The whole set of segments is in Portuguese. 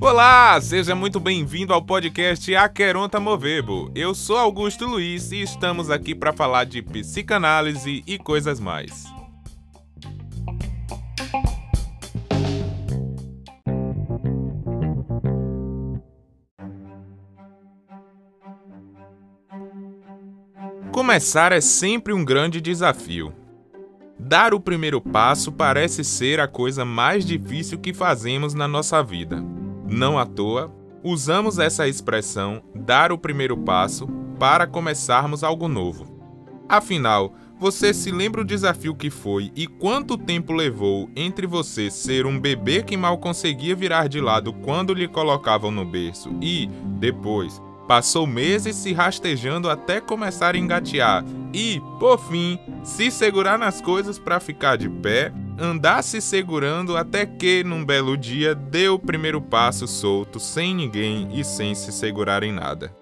Olá, seja muito bem-vindo ao podcast Aqueronta Movebo. Eu sou Augusto Luiz e estamos aqui para falar de psicanálise e coisas mais. Começar é sempre um grande desafio. Dar o primeiro passo parece ser a coisa mais difícil que fazemos na nossa vida. Não à toa, usamos essa expressão dar o primeiro passo para começarmos algo novo. Afinal, você se lembra o desafio que foi e quanto tempo levou entre você ser um bebê que mal conseguia virar de lado quando lhe colocavam no berço e, depois, passou meses se rastejando até começar a engatear e, por fim, se segurar nas coisas para ficar de pé andar se segurando até que, num belo dia, deu o primeiro passo solto, sem ninguém e sem se segurar em nada.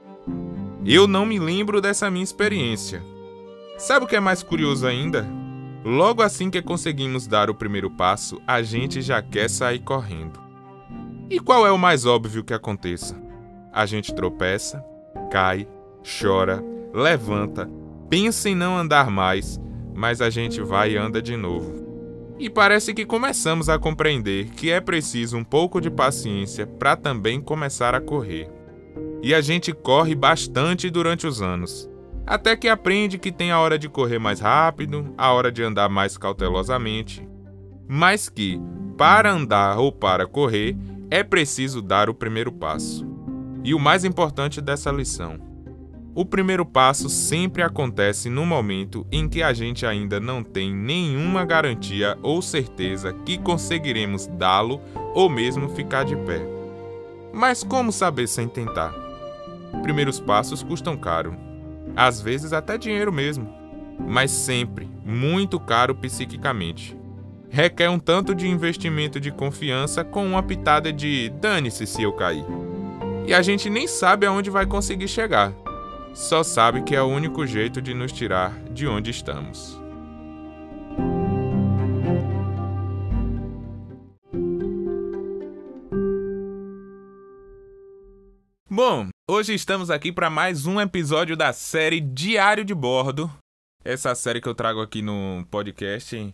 Eu não me lembro dessa minha experiência. Sabe o que é mais curioso ainda? Logo assim que conseguimos dar o primeiro passo, a gente já quer sair correndo. E qual é o mais óbvio que aconteça? A gente tropeça, cai, chora, levanta, pensa em não andar mais, mas a gente vai e anda de novo. E parece que começamos a compreender que é preciso um pouco de paciência para também começar a correr. E a gente corre bastante durante os anos, até que aprende que tem a hora de correr mais rápido, a hora de andar mais cautelosamente, mas que, para andar ou para correr, é preciso dar o primeiro passo. E o mais importante dessa lição, o primeiro passo sempre acontece no momento em que a gente ainda não tem nenhuma garantia ou certeza que conseguiremos dá-lo ou mesmo ficar de pé. Mas como saber sem tentar? Primeiros passos custam caro, às vezes até dinheiro mesmo, mas sempre muito caro psiquicamente. Requer um tanto de investimento de confiança com uma pitada de dane-se se eu cair. E a gente nem sabe aonde vai conseguir chegar só sabe que é o único jeito de nos tirar de onde estamos. Bom, hoje estamos aqui para mais um episódio da série Diário de Bordo. Essa série que eu trago aqui no podcast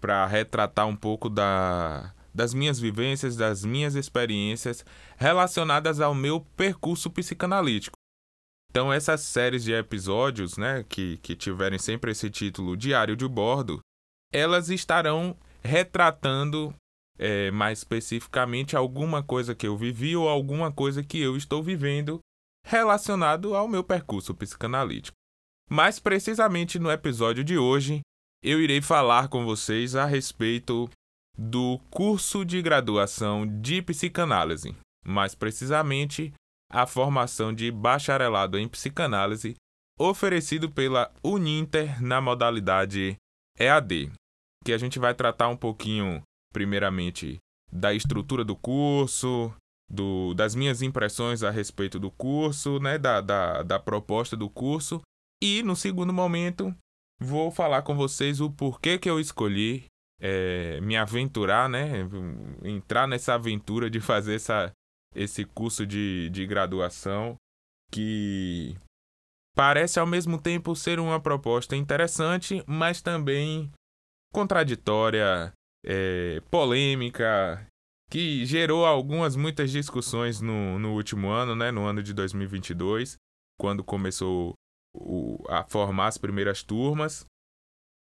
para retratar um pouco da, das minhas vivências, das minhas experiências relacionadas ao meu percurso psicanalítico. Então, essas séries de episódios, né, que, que tiverem sempre esse título Diário de Bordo, elas estarão retratando é, mais especificamente alguma coisa que eu vivi ou alguma coisa que eu estou vivendo relacionado ao meu percurso psicanalítico. Mais precisamente no episódio de hoje, eu irei falar com vocês a respeito do curso de graduação de psicanálise, mais precisamente a formação de bacharelado em psicanálise oferecido pela Uninter na modalidade EAD, que a gente vai tratar um pouquinho, primeiramente, da estrutura do curso, do, das minhas impressões a respeito do curso, né, da, da, da proposta do curso, e no segundo momento vou falar com vocês o porquê que eu escolhi é, me aventurar, né, entrar nessa aventura de fazer essa, esse curso de, de graduação que parece ao mesmo tempo ser uma proposta interessante, mas também contraditória, é, polêmica, que gerou algumas, muitas discussões no, no último ano, né, no ano de 2022, quando começou o, a formar as primeiras turmas.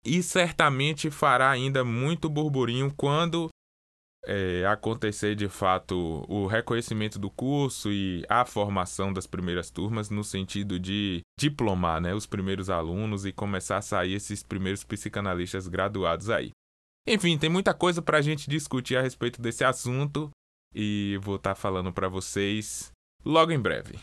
E certamente fará ainda muito burburinho quando é, acontecer de fato o reconhecimento do curso e a formação das primeiras turmas no sentido de diplomar né, os primeiros alunos e começar a sair esses primeiros psicanalistas graduados aí. Enfim, tem muita coisa para a gente discutir a respeito desse assunto e vou estar tá falando para vocês logo em breve.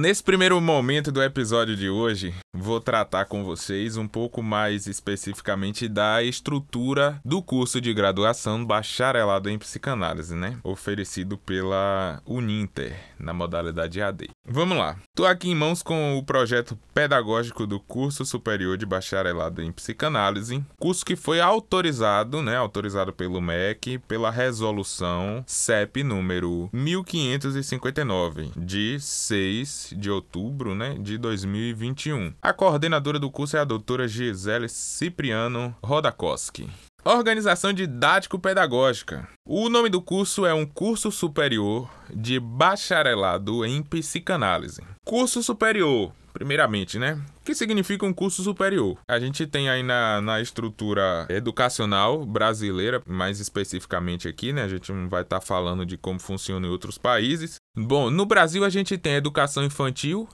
Nesse primeiro momento do episódio de hoje, vou tratar com vocês um pouco mais especificamente da estrutura do curso de graduação bacharelado em psicanálise, né? Oferecido pela Uninter, na modalidade AD. Vamos lá. Estou aqui em mãos com o projeto pedagógico do curso superior de bacharelado em psicanálise, curso que foi autorizado, né, autorizado pelo MEC pela resolução CEP número 1559 de 6 de outubro, né, de 2021. A coordenadora do curso é a doutora Gisele Cipriano Rodakoski. Organização didático-pedagógica. O nome do curso é um curso superior de bacharelado em psicanálise. Curso superior, primeiramente, né? O que significa um curso superior? A gente tem aí na, na estrutura educacional brasileira, mais especificamente aqui, né? A gente não vai estar tá falando de como funciona em outros países. Bom, no Brasil a gente tem educação infantil,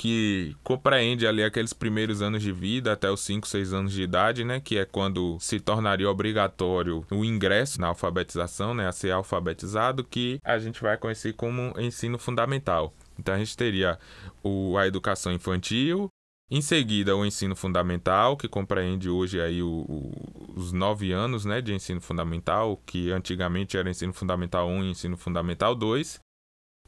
que compreende ali aqueles primeiros anos de vida até os 5, 6 anos de idade, né, que é quando se tornaria obrigatório o ingresso na alfabetização, né, a ser alfabetizado, que a gente vai conhecer como ensino fundamental. Então a gente teria o, a educação infantil, em seguida o ensino fundamental, que compreende hoje aí o, o, os nove anos né, de ensino fundamental, que antigamente era ensino fundamental 1 e ensino fundamental 2.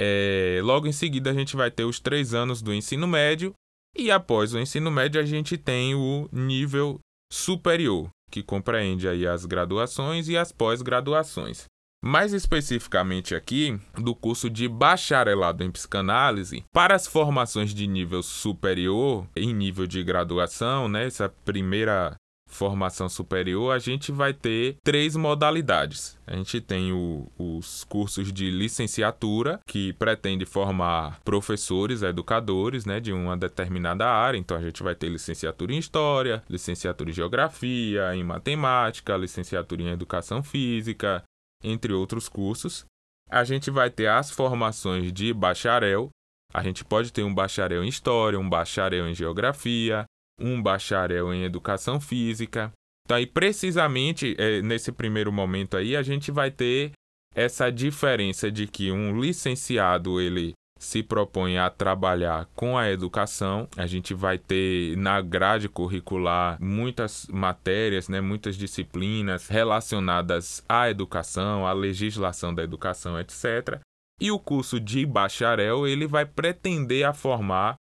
É, logo em seguida, a gente vai ter os três anos do ensino médio, e após o ensino médio, a gente tem o nível superior, que compreende aí as graduações e as pós-graduações. Mais especificamente aqui, do curso de bacharelado em psicanálise, para as formações de nível superior, em nível de graduação, né, essa primeira formação superior, a gente vai ter três modalidades. A gente tem o, os cursos de licenciatura, que pretende formar professores, educadores, né, de uma determinada área. Então a gente vai ter licenciatura em História, licenciatura em Geografia, em Matemática, licenciatura em Educação Física, entre outros cursos. A gente vai ter as formações de bacharel. A gente pode ter um bacharel em História, um bacharel em Geografia, um bacharel em educação física. Então, aí, precisamente é, nesse primeiro momento aí, a gente vai ter essa diferença de que um licenciado ele se propõe a trabalhar com a educação. A gente vai ter na grade curricular muitas matérias, né, muitas disciplinas relacionadas à educação, à legislação da educação, etc. E o curso de bacharel ele vai pretender a formar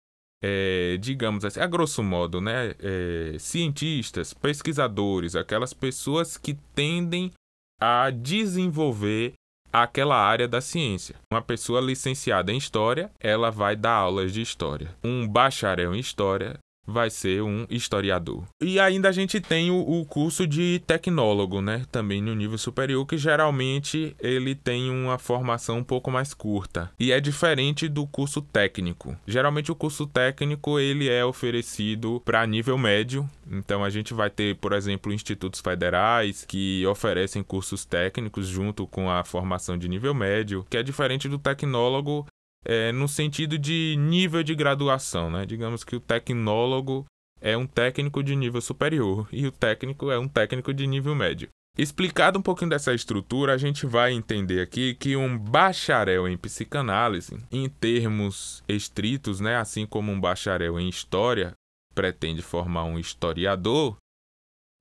é, digamos assim, a grosso modo, né, é, cientistas, pesquisadores, aquelas pessoas que tendem a desenvolver aquela área da ciência. Uma pessoa licenciada em história, ela vai dar aulas de história. Um bacharel em história vai ser um historiador. E ainda a gente tem o, o, curso de tecnólogo, né? Também no nível superior, que geralmente ele tem uma formação um pouco mais curta. E é diferente do curso técnico. Geralmente o curso técnico ele é oferecido para nível médio. Então a gente vai ter, por exemplo, institutos federais que oferecem cursos técnicos junto com a formação de nível médio, que é diferente do tecnólogo é, no sentido de nível de graduação, né? Digamos que o tecnólogo é um técnico de nível superior e o técnico é um técnico de nível médio. Explicado um pouquinho dessa estrutura, a gente vai entender aqui que um bacharel em psicanálise, em termos estritos, né, assim como um bacharel em história pretende formar um historiador,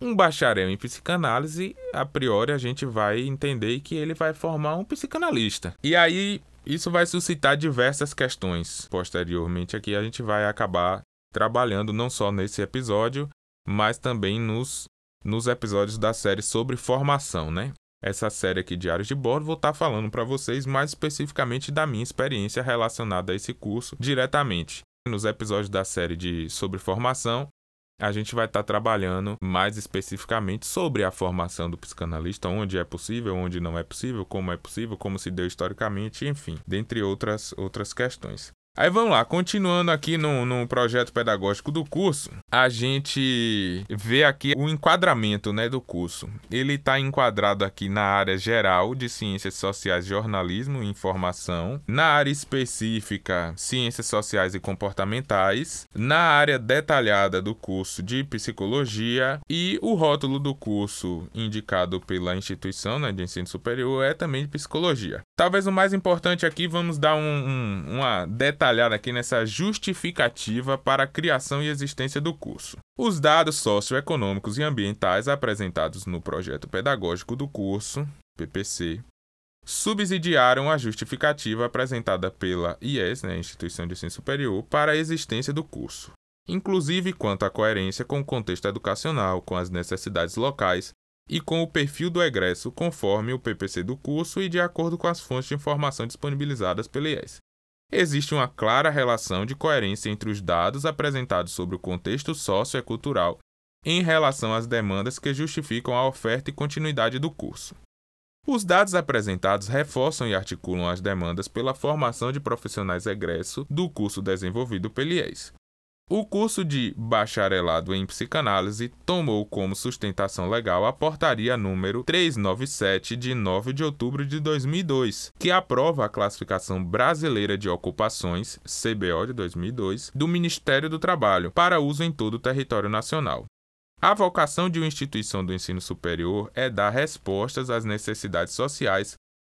um bacharel em psicanálise, a priori a gente vai entender que ele vai formar um psicanalista. E aí isso vai suscitar diversas questões. Posteriormente, aqui a gente vai acabar trabalhando não só nesse episódio, mas também nos, nos episódios da série sobre formação, né? Essa série aqui, Diários de Bordo, vou estar falando para vocês mais especificamente da minha experiência relacionada a esse curso diretamente. Nos episódios da série de sobre formação, a gente vai estar tá trabalhando mais especificamente sobre a formação do psicanalista, onde é possível, onde não é possível, como é possível, como se deu historicamente, enfim, dentre outras, outras questões. Aí vamos lá, continuando aqui no, no projeto pedagógico do curso, a gente vê aqui o enquadramento né, do curso. Ele está enquadrado aqui na área geral de Ciências Sociais, Jornalismo e Informação, na área específica Ciências Sociais e Comportamentais, na área detalhada do curso de Psicologia e o rótulo do curso indicado pela instituição né, de ensino superior é também de Psicologia. Talvez o mais importante aqui, vamos dar um, um, uma detalhada aqui nessa justificativa para a criação e existência do curso. Os dados socioeconômicos e ambientais apresentados no projeto pedagógico do curso, PPC, subsidiaram a justificativa apresentada pela IES, né, Instituição de Ensino Superior, para a existência do curso, inclusive quanto à coerência com o contexto educacional, com as necessidades locais e com o perfil do egresso conforme o PPC do curso e de acordo com as fontes de informação disponibilizadas pela IES. Existe uma clara relação de coerência entre os dados apresentados sobre o contexto sociocultural em relação às demandas que justificam a oferta e continuidade do curso. Os dados apresentados reforçam e articulam as demandas pela formação de profissionais egresso do curso desenvolvido pelo IES, o curso de bacharelado em psicanálise tomou como sustentação legal a portaria número 397 de 9 de outubro de 2002, que aprova a classificação brasileira de ocupações, CBO de 2002, do Ministério do Trabalho para uso em todo o território nacional. A vocação de uma instituição do ensino superior é dar respostas às necessidades sociais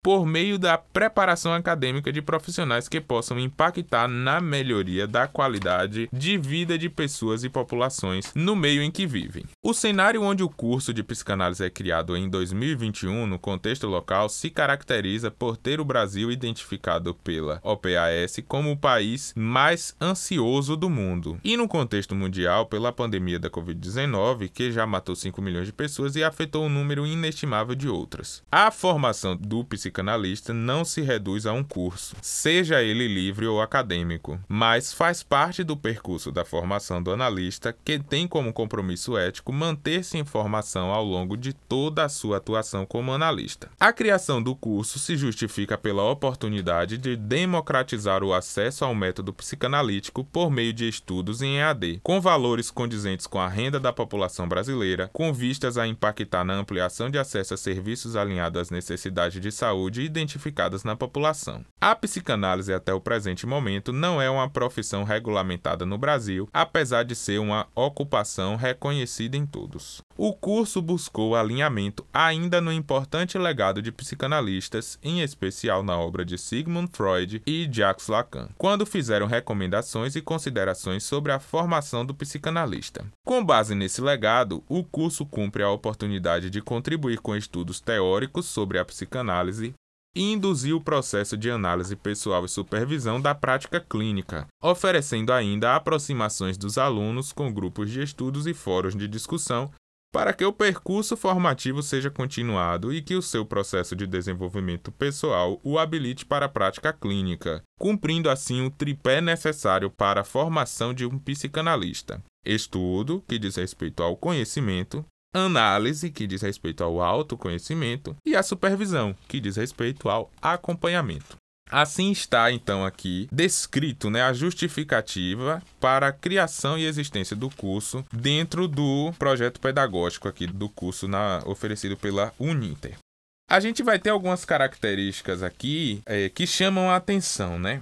por meio da preparação acadêmica de profissionais que possam impactar na melhoria da qualidade de vida de pessoas e populações no meio em que vivem. O cenário onde o curso de psicanálise é criado em 2021 no contexto local se caracteriza por ter o Brasil identificado pela OPAS como o país mais ansioso do mundo e no contexto mundial pela pandemia da Covid-19 que já matou 5 milhões de pessoas e afetou um número inestimável de outras. A formação do psicanalista psicanalista não se reduz a um curso, seja ele livre ou acadêmico, mas faz parte do percurso da formação do analista que tem como compromisso ético manter-se em formação ao longo de toda a sua atuação como analista. A criação do curso se justifica pela oportunidade de democratizar o acesso ao método psicanalítico por meio de estudos em EAD, com valores condizentes com a renda da população brasileira, com vistas a impactar na ampliação de acesso a serviços alinhados às necessidades de saúde saúde identificadas na população. A psicanálise até o presente momento não é uma profissão regulamentada no Brasil, apesar de ser uma ocupação reconhecida em todos. O curso buscou alinhamento ainda no importante legado de psicanalistas, em especial na obra de Sigmund Freud e Jacques Lacan, quando fizeram recomendações e considerações sobre a formação do psicanalista. Com base nesse legado, o curso cumpre a oportunidade de contribuir com estudos teóricos sobre a psicanálise, e induzir o processo de análise pessoal e supervisão da prática clínica, oferecendo ainda aproximações dos alunos com grupos de estudos e fóruns de discussão para que o percurso formativo seja continuado e que o seu processo de desenvolvimento pessoal o habilite para a prática clínica, cumprindo assim o tripé necessário para a formação de um psicanalista: estudo, que diz respeito ao conhecimento, análise, que diz respeito ao autoconhecimento, e a supervisão, que diz respeito ao acompanhamento. Assim está então aqui descrito né, a justificativa para a criação e existência do curso dentro do projeto pedagógico aqui do curso na, oferecido pela Uninter. A gente vai ter algumas características aqui é, que chamam a atenção, né?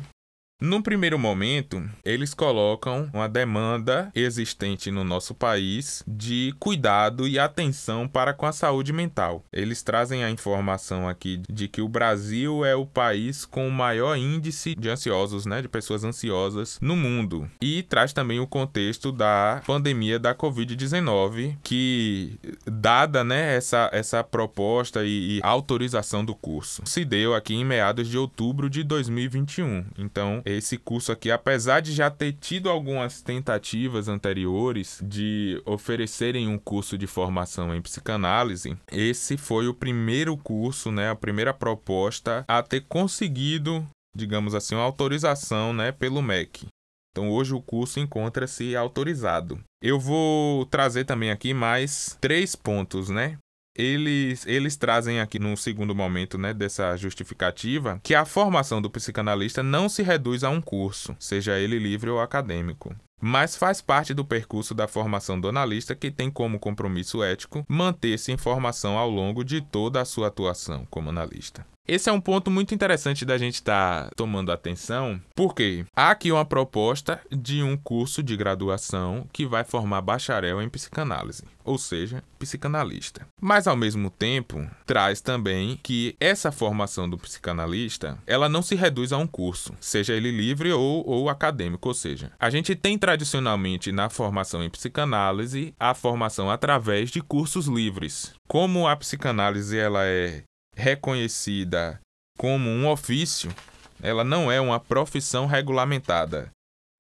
Num primeiro momento, eles colocam uma demanda existente no nosso país de cuidado e atenção para com a saúde mental. Eles trazem a informação aqui de que o Brasil é o país com o maior índice de ansiosos, né, de pessoas ansiosas no mundo. E traz também o contexto da pandemia da COVID-19, que dada, né, essa essa proposta e, e autorização do curso, se deu aqui em meados de outubro de 2021. Então, esse curso aqui, apesar de já ter tido algumas tentativas anteriores de oferecerem um curso de formação em psicanálise, esse foi o primeiro curso, né, a primeira proposta a ter conseguido, digamos assim, uma autorização, né, pelo MEC. Então hoje o curso encontra-se autorizado. Eu vou trazer também aqui mais três pontos, né? Eles, eles trazem aqui no segundo momento né, dessa justificativa que a formação do psicanalista não se reduz a um curso, seja ele livre ou acadêmico mas faz parte do percurso da formação do analista que tem como compromisso ético manter-se em formação ao longo de toda a sua atuação como analista. Esse é um ponto muito interessante da gente estar tá tomando atenção, porque há aqui uma proposta de um curso de graduação que vai formar bacharel em psicanálise, ou seja, psicanalista. Mas ao mesmo tempo, traz também que essa formação do psicanalista, ela não se reduz a um curso, seja ele livre ou, ou acadêmico, ou seja, a gente tem tradicionalmente na formação em psicanálise a formação através de cursos livres. Como a psicanálise ela é reconhecida como um ofício, ela não é uma profissão regulamentada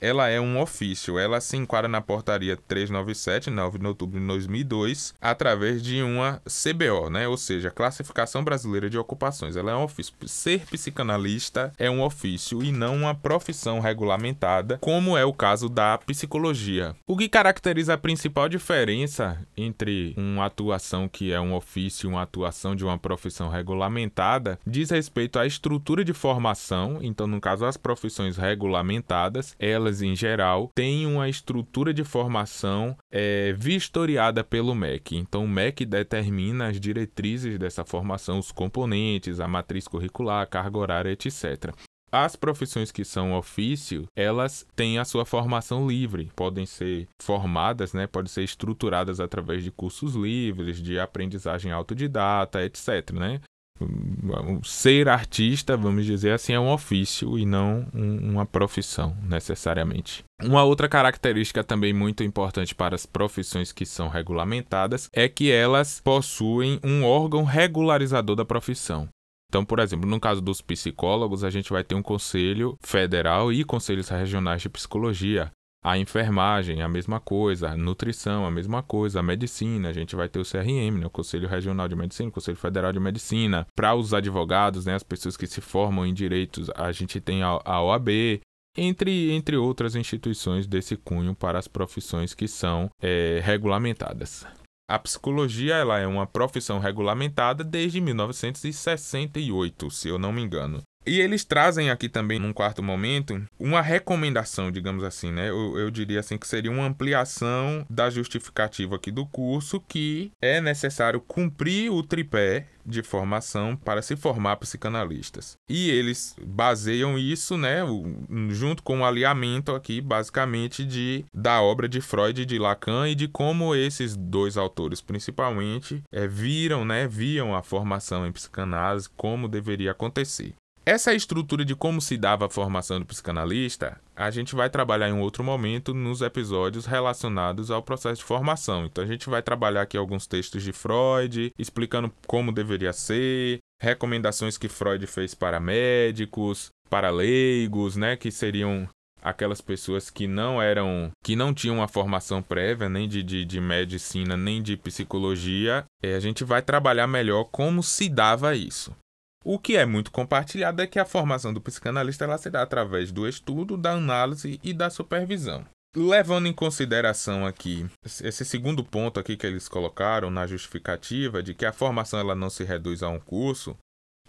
ela é um ofício. Ela se enquadra na portaria 397, 9 de outubro de 2002, através de uma CBO, né? Ou seja, Classificação Brasileira de Ocupações. Ela é um ofício. Ser psicanalista é um ofício e não uma profissão regulamentada, como é o caso da psicologia. O que caracteriza a principal diferença entre uma atuação que é um ofício e uma atuação de uma profissão regulamentada diz respeito à estrutura de formação. Então, no caso, as profissões regulamentadas, elas em geral, têm uma estrutura de formação é, vistoriada pelo MEC. Então, o MEC determina as diretrizes dessa formação, os componentes, a matriz curricular, a carga horária, etc. As profissões que são ofício, elas têm a sua formação livre, podem ser formadas, né, podem ser estruturadas através de cursos livres, de aprendizagem autodidata, etc, né? Ser artista, vamos dizer assim, é um ofício e não um, uma profissão, necessariamente. Uma outra característica também muito importante para as profissões que são regulamentadas é que elas possuem um órgão regularizador da profissão. Então, por exemplo, no caso dos psicólogos, a gente vai ter um conselho federal e conselhos regionais de psicologia. A enfermagem, a mesma coisa, a nutrição, a mesma coisa, a medicina, a gente vai ter o CRM, né, o Conselho Regional de Medicina, o Conselho Federal de Medicina. Para os advogados, né, as pessoas que se formam em direitos, a gente tem a, OAB, entre, entre outras instituições desse cunho para as profissões que são é, regulamentadas. A psicologia ela é uma profissão regulamentada desde 1968, se eu não me engano. E eles trazem aqui também, num quarto momento, uma recomendação, digamos assim, né? Eu, eu, diria assim que seria uma ampliação da justificativa aqui do curso, que é necessário cumprir o tripé de formação para se formar psicanalistas. E eles baseiam isso, né, junto com o alinhamento aqui, basicamente, de, da obra de Freud e de Lacan e de como esses dois autores, principalmente, é, viram, né, viam a formação em psicanálise, como deveria acontecer. Essa estrutura de como se dava a formação do psicanalista, a gente vai trabalhar em um outro momento nos episódios relacionados ao processo de formação. Então a gente vai trabalhar aqui alguns textos de Freud, explicando como deveria ser, recomendações que Freud fez para médicos, para leigos, né, que seriam aquelas pessoas que não eram, que não tinham uma formação prévia, nem de, de, de medicina, nem de psicologia, é, a gente vai trabalhar melhor como se dava isso. O que é muito compartilhado é que a formação do psicanalista ela se dá através do estudo, da análise e da supervisão. Levando em consideração aqui esse segundo ponto aqui que eles colocaram na justificativa de que a formação ela não se reduz a um curso,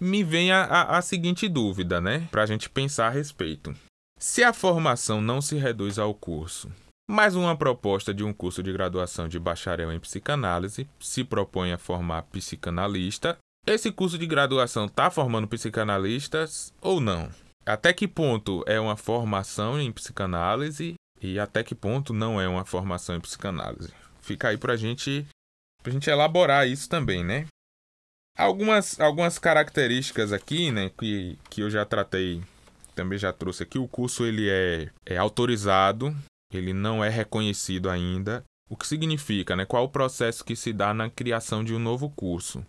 me vem a, a, a seguinte dúvida, né? Para a gente pensar a respeito. Se a formação não se reduz ao curso, mas uma proposta de um curso de graduação de bacharel em psicanálise se propõe a formar psicanalista, esse curso de graduação está formando psicanalistas ou não? Até que ponto é uma formação em psicanálise e até que ponto não é uma formação em psicanálise? Fica aí para gente, a gente elaborar isso também, né? Algumas, algumas características aqui, né, que, que eu já tratei, também já trouxe aqui. O curso ele é, é autorizado, ele não é reconhecido ainda. O que significa, né? Qual o processo que se dá na criação de um novo curso?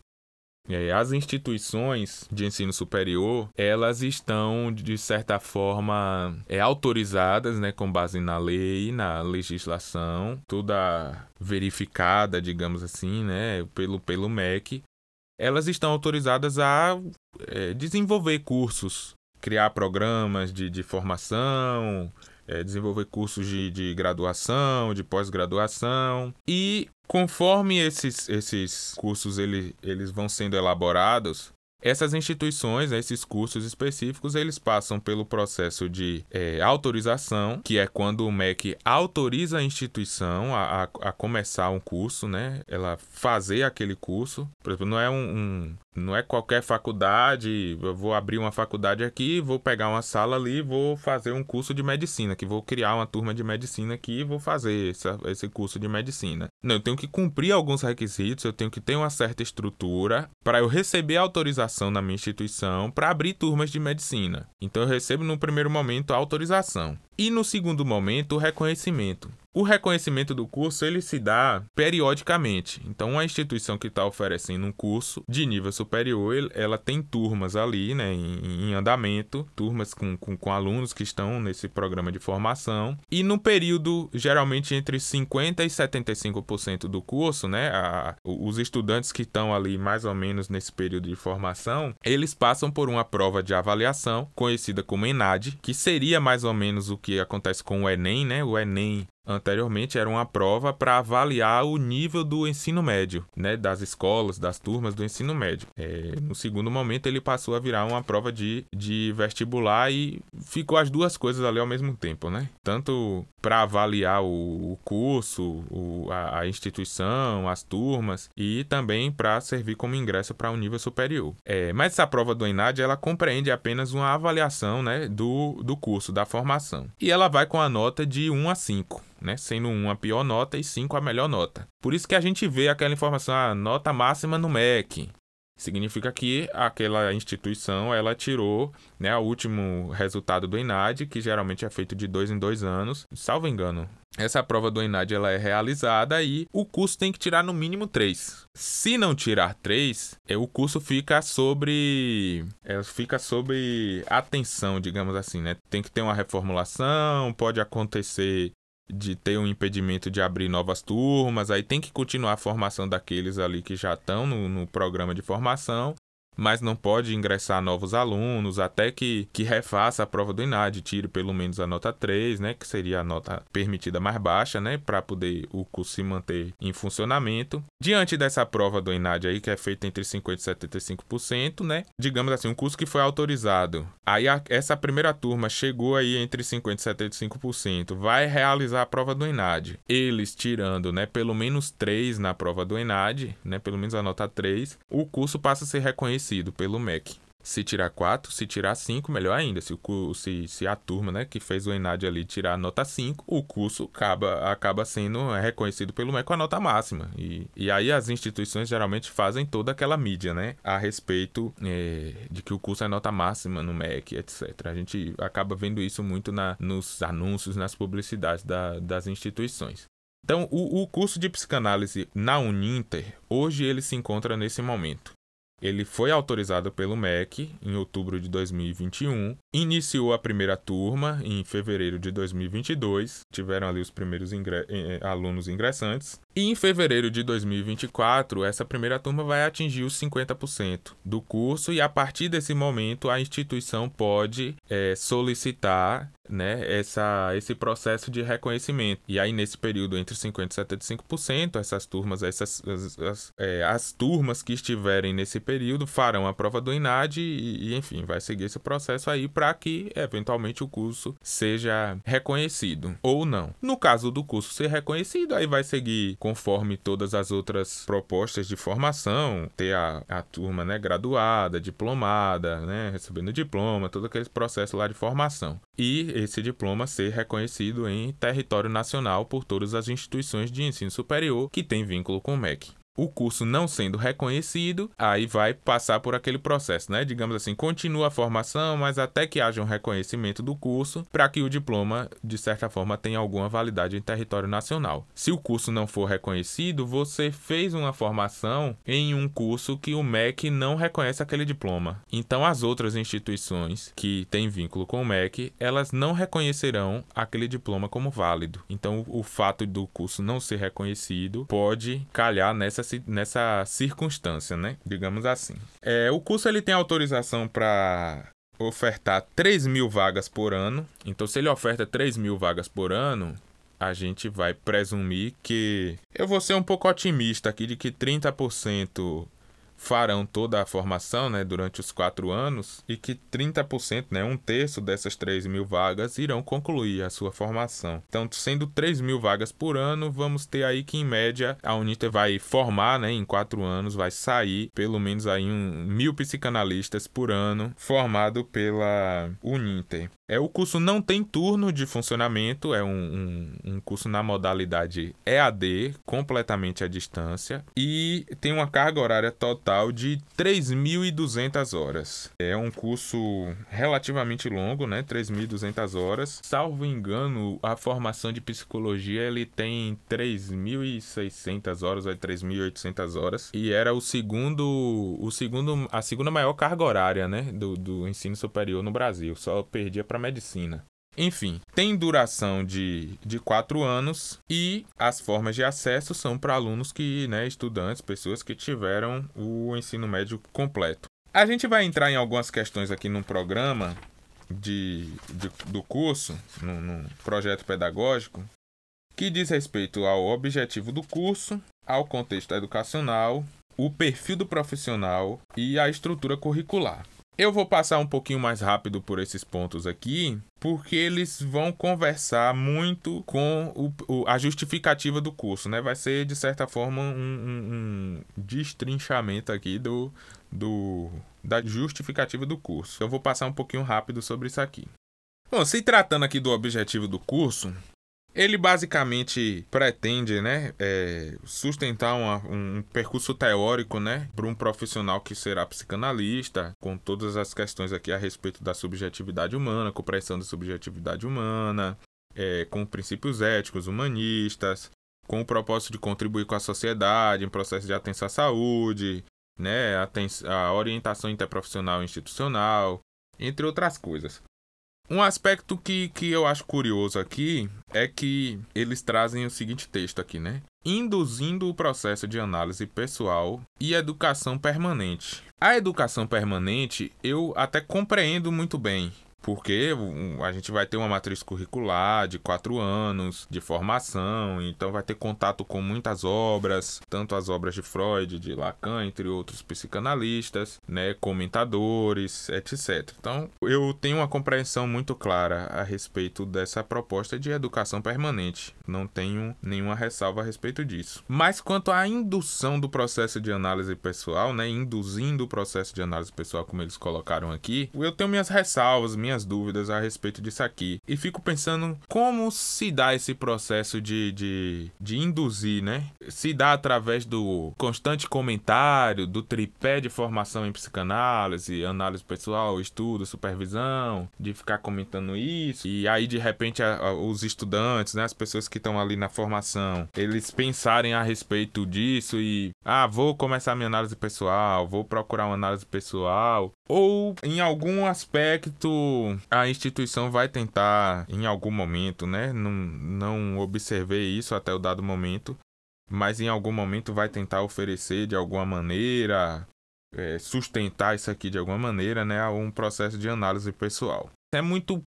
As instituições de ensino superior, elas estão, de certa forma, é, autorizadas, né, com base na lei, na legislação, toda verificada, digamos assim, né, pelo, pelo MEC, elas estão autorizadas a é, desenvolver cursos, criar programas de, de formação, é, desenvolver cursos de, de graduação, de pós-graduação. E Conforme esses, esses cursos ele, eles vão sendo elaborados, essas instituições, esses cursos específicos, eles passam pelo processo de é, autorização, que é quando o MEC autoriza a instituição a, a, a, começar um curso, né? Ela fazer aquele curso. Por exemplo, não é um, um não é qualquer faculdade, eu vou abrir uma faculdade aqui, vou pegar uma sala ali, vou fazer um curso de medicina, que vou criar uma turma de medicina aqui e vou fazer essa, esse curso de medicina. Não, eu tenho que cumprir alguns requisitos, eu tenho que ter uma certa estrutura para eu receber autorização na minha instituição para abrir turmas de medicina. Então eu recebo no primeiro momento a autorização. E no segundo momento, o reconhecimento. O reconhecimento do curso ele se dá periodicamente. Então, uma instituição que está oferecendo um curso de nível superior, ela tem turmas ali, né, em, em andamento, turmas com, com, com, alunos que estão nesse programa de formação. E no período, geralmente entre 50% e 75% do curso, né, a, os estudantes que estão ali mais ou menos nesse período de formação, eles passam por uma prova de avaliação, conhecida como ENAD, que seria mais ou menos o que acontece com o Enem, né? O Enem anteriormente era uma prova para avaliar o nível do ensino médio, né, das escolas, das turmas do ensino médio. É, no segundo momento ele passou a virar uma prova de, de vestibular e ficou as duas coisas ali ao mesmo tempo, né? Tanto para avaliar o, o curso, o, a, a, instituição, as turmas e também para servir como ingresso para um nível superior. É, mas essa prova do ENAD ela compreende apenas uma avaliação, né, do, do curso, da formação. E ela vai com a nota de 1 a 5 né? Sendo 1 a pior nota e 5 a melhor nota. Por isso que a gente vê aquela informação, a ah, nota máxima no MEC. Significa que aquela instituição ela tirou né, o último resultado do ENAD, que geralmente é feito de dois em dois anos, salvo engano. Essa prova do ENAD ela é realizada e o curso tem que tirar no mínimo três. Se não tirar três, é, o curso fica sobre. É, fica sobre atenção, digamos assim, né? Tem que ter uma reformulação, pode acontecer de ter um impedimento de abrir novas turmas, aí tem que continuar a formação daqueles ali que já estão no, no programa de formação mas não pode ingressar novos alunos até que, que refaça a prova do INAD, tire pelo menos a nota 3, né, que seria a nota permitida mais baixa, né, para poder o curso se manter em funcionamento. Diante dessa prova do INAD aí, que é feita entre 50 e 75%, né, digamos assim, um curso que foi autorizado. Aí a, essa primeira turma chegou aí entre 50 e 75%, vai realizar a prova do INAD. Eles tirando, né, pelo menos 3 na prova do INAD, né, pelo menos a nota 3, o curso passa a ser reconhecido reconhecido pelo MEC. Se tirar 4, se tirar 5, melhor ainda. Se, se, se a turma né, que fez o ENAD ali tirar a nota 5, o curso acaba, acaba sendo reconhecido pelo MEC com a nota máxima. E, e aí as instituições geralmente fazem toda aquela mídia né, a respeito é, de que o curso é nota máxima no MEC, etc. A gente acaba vendo isso muito na, nos anúncios, nas publicidades da, das instituições. Então, o, o curso de psicanálise na Uninter, hoje ele se encontra nesse momento. Ele foi autorizado pelo MEC em outubro de 2021, iniciou a primeira turma em fevereiro de 2022, tiveram ali os primeiros ingre eh, alunos ingressantes, e em fevereiro de 2024, essa primeira turma vai atingir os 50% do curso, e a partir desse momento a instituição pode é, solicitar né, essa, esse processo de reconhecimento. E aí, nesse período entre 50% e 75%, essas turmas, essas, as, as, é, as turmas que estiverem nesse período farão a prova do INAD e, e enfim, vai seguir esse processo aí para que, eventualmente, o curso seja reconhecido ou não. No caso do curso ser reconhecido, aí vai seguir conforme todas as outras propostas de formação, ter a, a turma né, graduada, diplomada, né, recebendo diploma, todo aquele processo lá de formação. E esse diploma ser reconhecido em território nacional por todas as instituições de ensino superior que têm vínculo com o MEC o curso não sendo reconhecido, aí vai passar por aquele processo, né? Digamos assim, continua a formação, mas até que haja um reconhecimento do curso, para que o diploma, de certa forma, tenha alguma validade em território nacional. Se o curso não for reconhecido, você fez uma formação em um curso que o MEC não reconhece aquele diploma. Então, as outras instituições que têm vínculo com o MEC, elas não reconhecerão aquele diploma como válido. Então, o fato do curso não ser reconhecido pode calhar nessa nessa circunstância, né? Digamos assim. É, o curso ele tem autorização para ofertar 3 mil vagas por ano. Então, se ele oferta 3 mil vagas por ano, a gente vai presumir que. Eu vou ser um pouco otimista aqui de que 30% farão toda a formação né, durante os quatro anos e que 30%, né, um terço dessas 3 mil vagas, irão concluir a sua formação. Então, sendo 3 mil vagas por ano, vamos ter aí que, em média, a Uniter vai formar né, em quatro anos, vai sair pelo menos aí um mil psicanalistas por ano formado pela Uninter. É, o curso não tem turno de funcionamento, é um, um, um, curso na modalidade EAD, completamente à distância, e tem uma carga horária total de 3.200 horas. É um curso relativamente longo, né? 3.200 horas. Salvo engano, a formação de psicologia ele tem 3.600 horas ou 3.800 horas, e era o segundo, o segundo, a segunda maior carga horária, né? Do, do ensino superior no Brasil. Só perdia para para medicina. Enfim, tem duração de, de quatro anos e as formas de acesso são para alunos que, né, estudantes, pessoas que tiveram o ensino médio completo. A gente vai entrar em algumas questões aqui no programa de, de do curso, no, no projeto pedagógico, que diz respeito ao objetivo do curso, ao contexto educacional, o perfil do profissional e a estrutura curricular. Eu vou passar um pouquinho mais rápido por esses pontos aqui, porque eles vão conversar muito com o, o, a justificativa do curso, né? Vai ser, de certa forma, um, um, um destrinchamento aqui do, do, da justificativa do curso. Eu vou passar um pouquinho rápido sobre isso aqui. Bom, se tratando aqui do objetivo do curso, ele basicamente pretende né, é, sustentar uma, um percurso teórico né, para um profissional que será psicanalista, com todas as questões aqui a respeito da subjetividade humana, compreensão da subjetividade humana, é, com princípios éticos, humanistas, com o propósito de contribuir com a sociedade em processo de atenção à saúde, né, a, a orientação interprofissional e institucional, entre outras coisas. Um aspecto que, que eu acho curioso aqui é que eles trazem o seguinte texto aqui, né? Induzindo o processo de análise pessoal e educação permanente. A educação permanente eu até compreendo muito bem, porque a gente vai ter uma matriz curricular de quatro anos de formação, então vai ter contato com muitas obras, tanto as obras de Freud, de Lacan, entre outros psicanalistas, né, comentadores, etc. Então, eu tenho uma compreensão muito clara a respeito dessa proposta de educação permanente. Não tenho nenhuma ressalva a respeito disso. Mas quanto à indução do processo de análise pessoal, né, induzindo o processo de análise pessoal, como eles colocaram aqui, eu tenho minhas ressalvas, minhas minhas dúvidas a respeito disso aqui. E fico pensando como se dá esse processo de, de, de induzir, né? Se dá através do constante comentário, do tripé de formação em psicanálise, análise pessoal, estudo, supervisão, de ficar comentando isso. E aí, de repente, a, a, os estudantes, né? As pessoas que estão ali na formação, eles pensarem a respeito disso e, ah, vou começar minha análise pessoal, vou procurar uma análise pessoal. Ou em algum aspecto a instituição vai tentar, em algum momento, né? Não, não observei isso até o dado momento, mas em algum momento vai tentar oferecer de alguma maneira, é, sustentar isso aqui de alguma maneira, né? Um processo de análise pessoal. É muito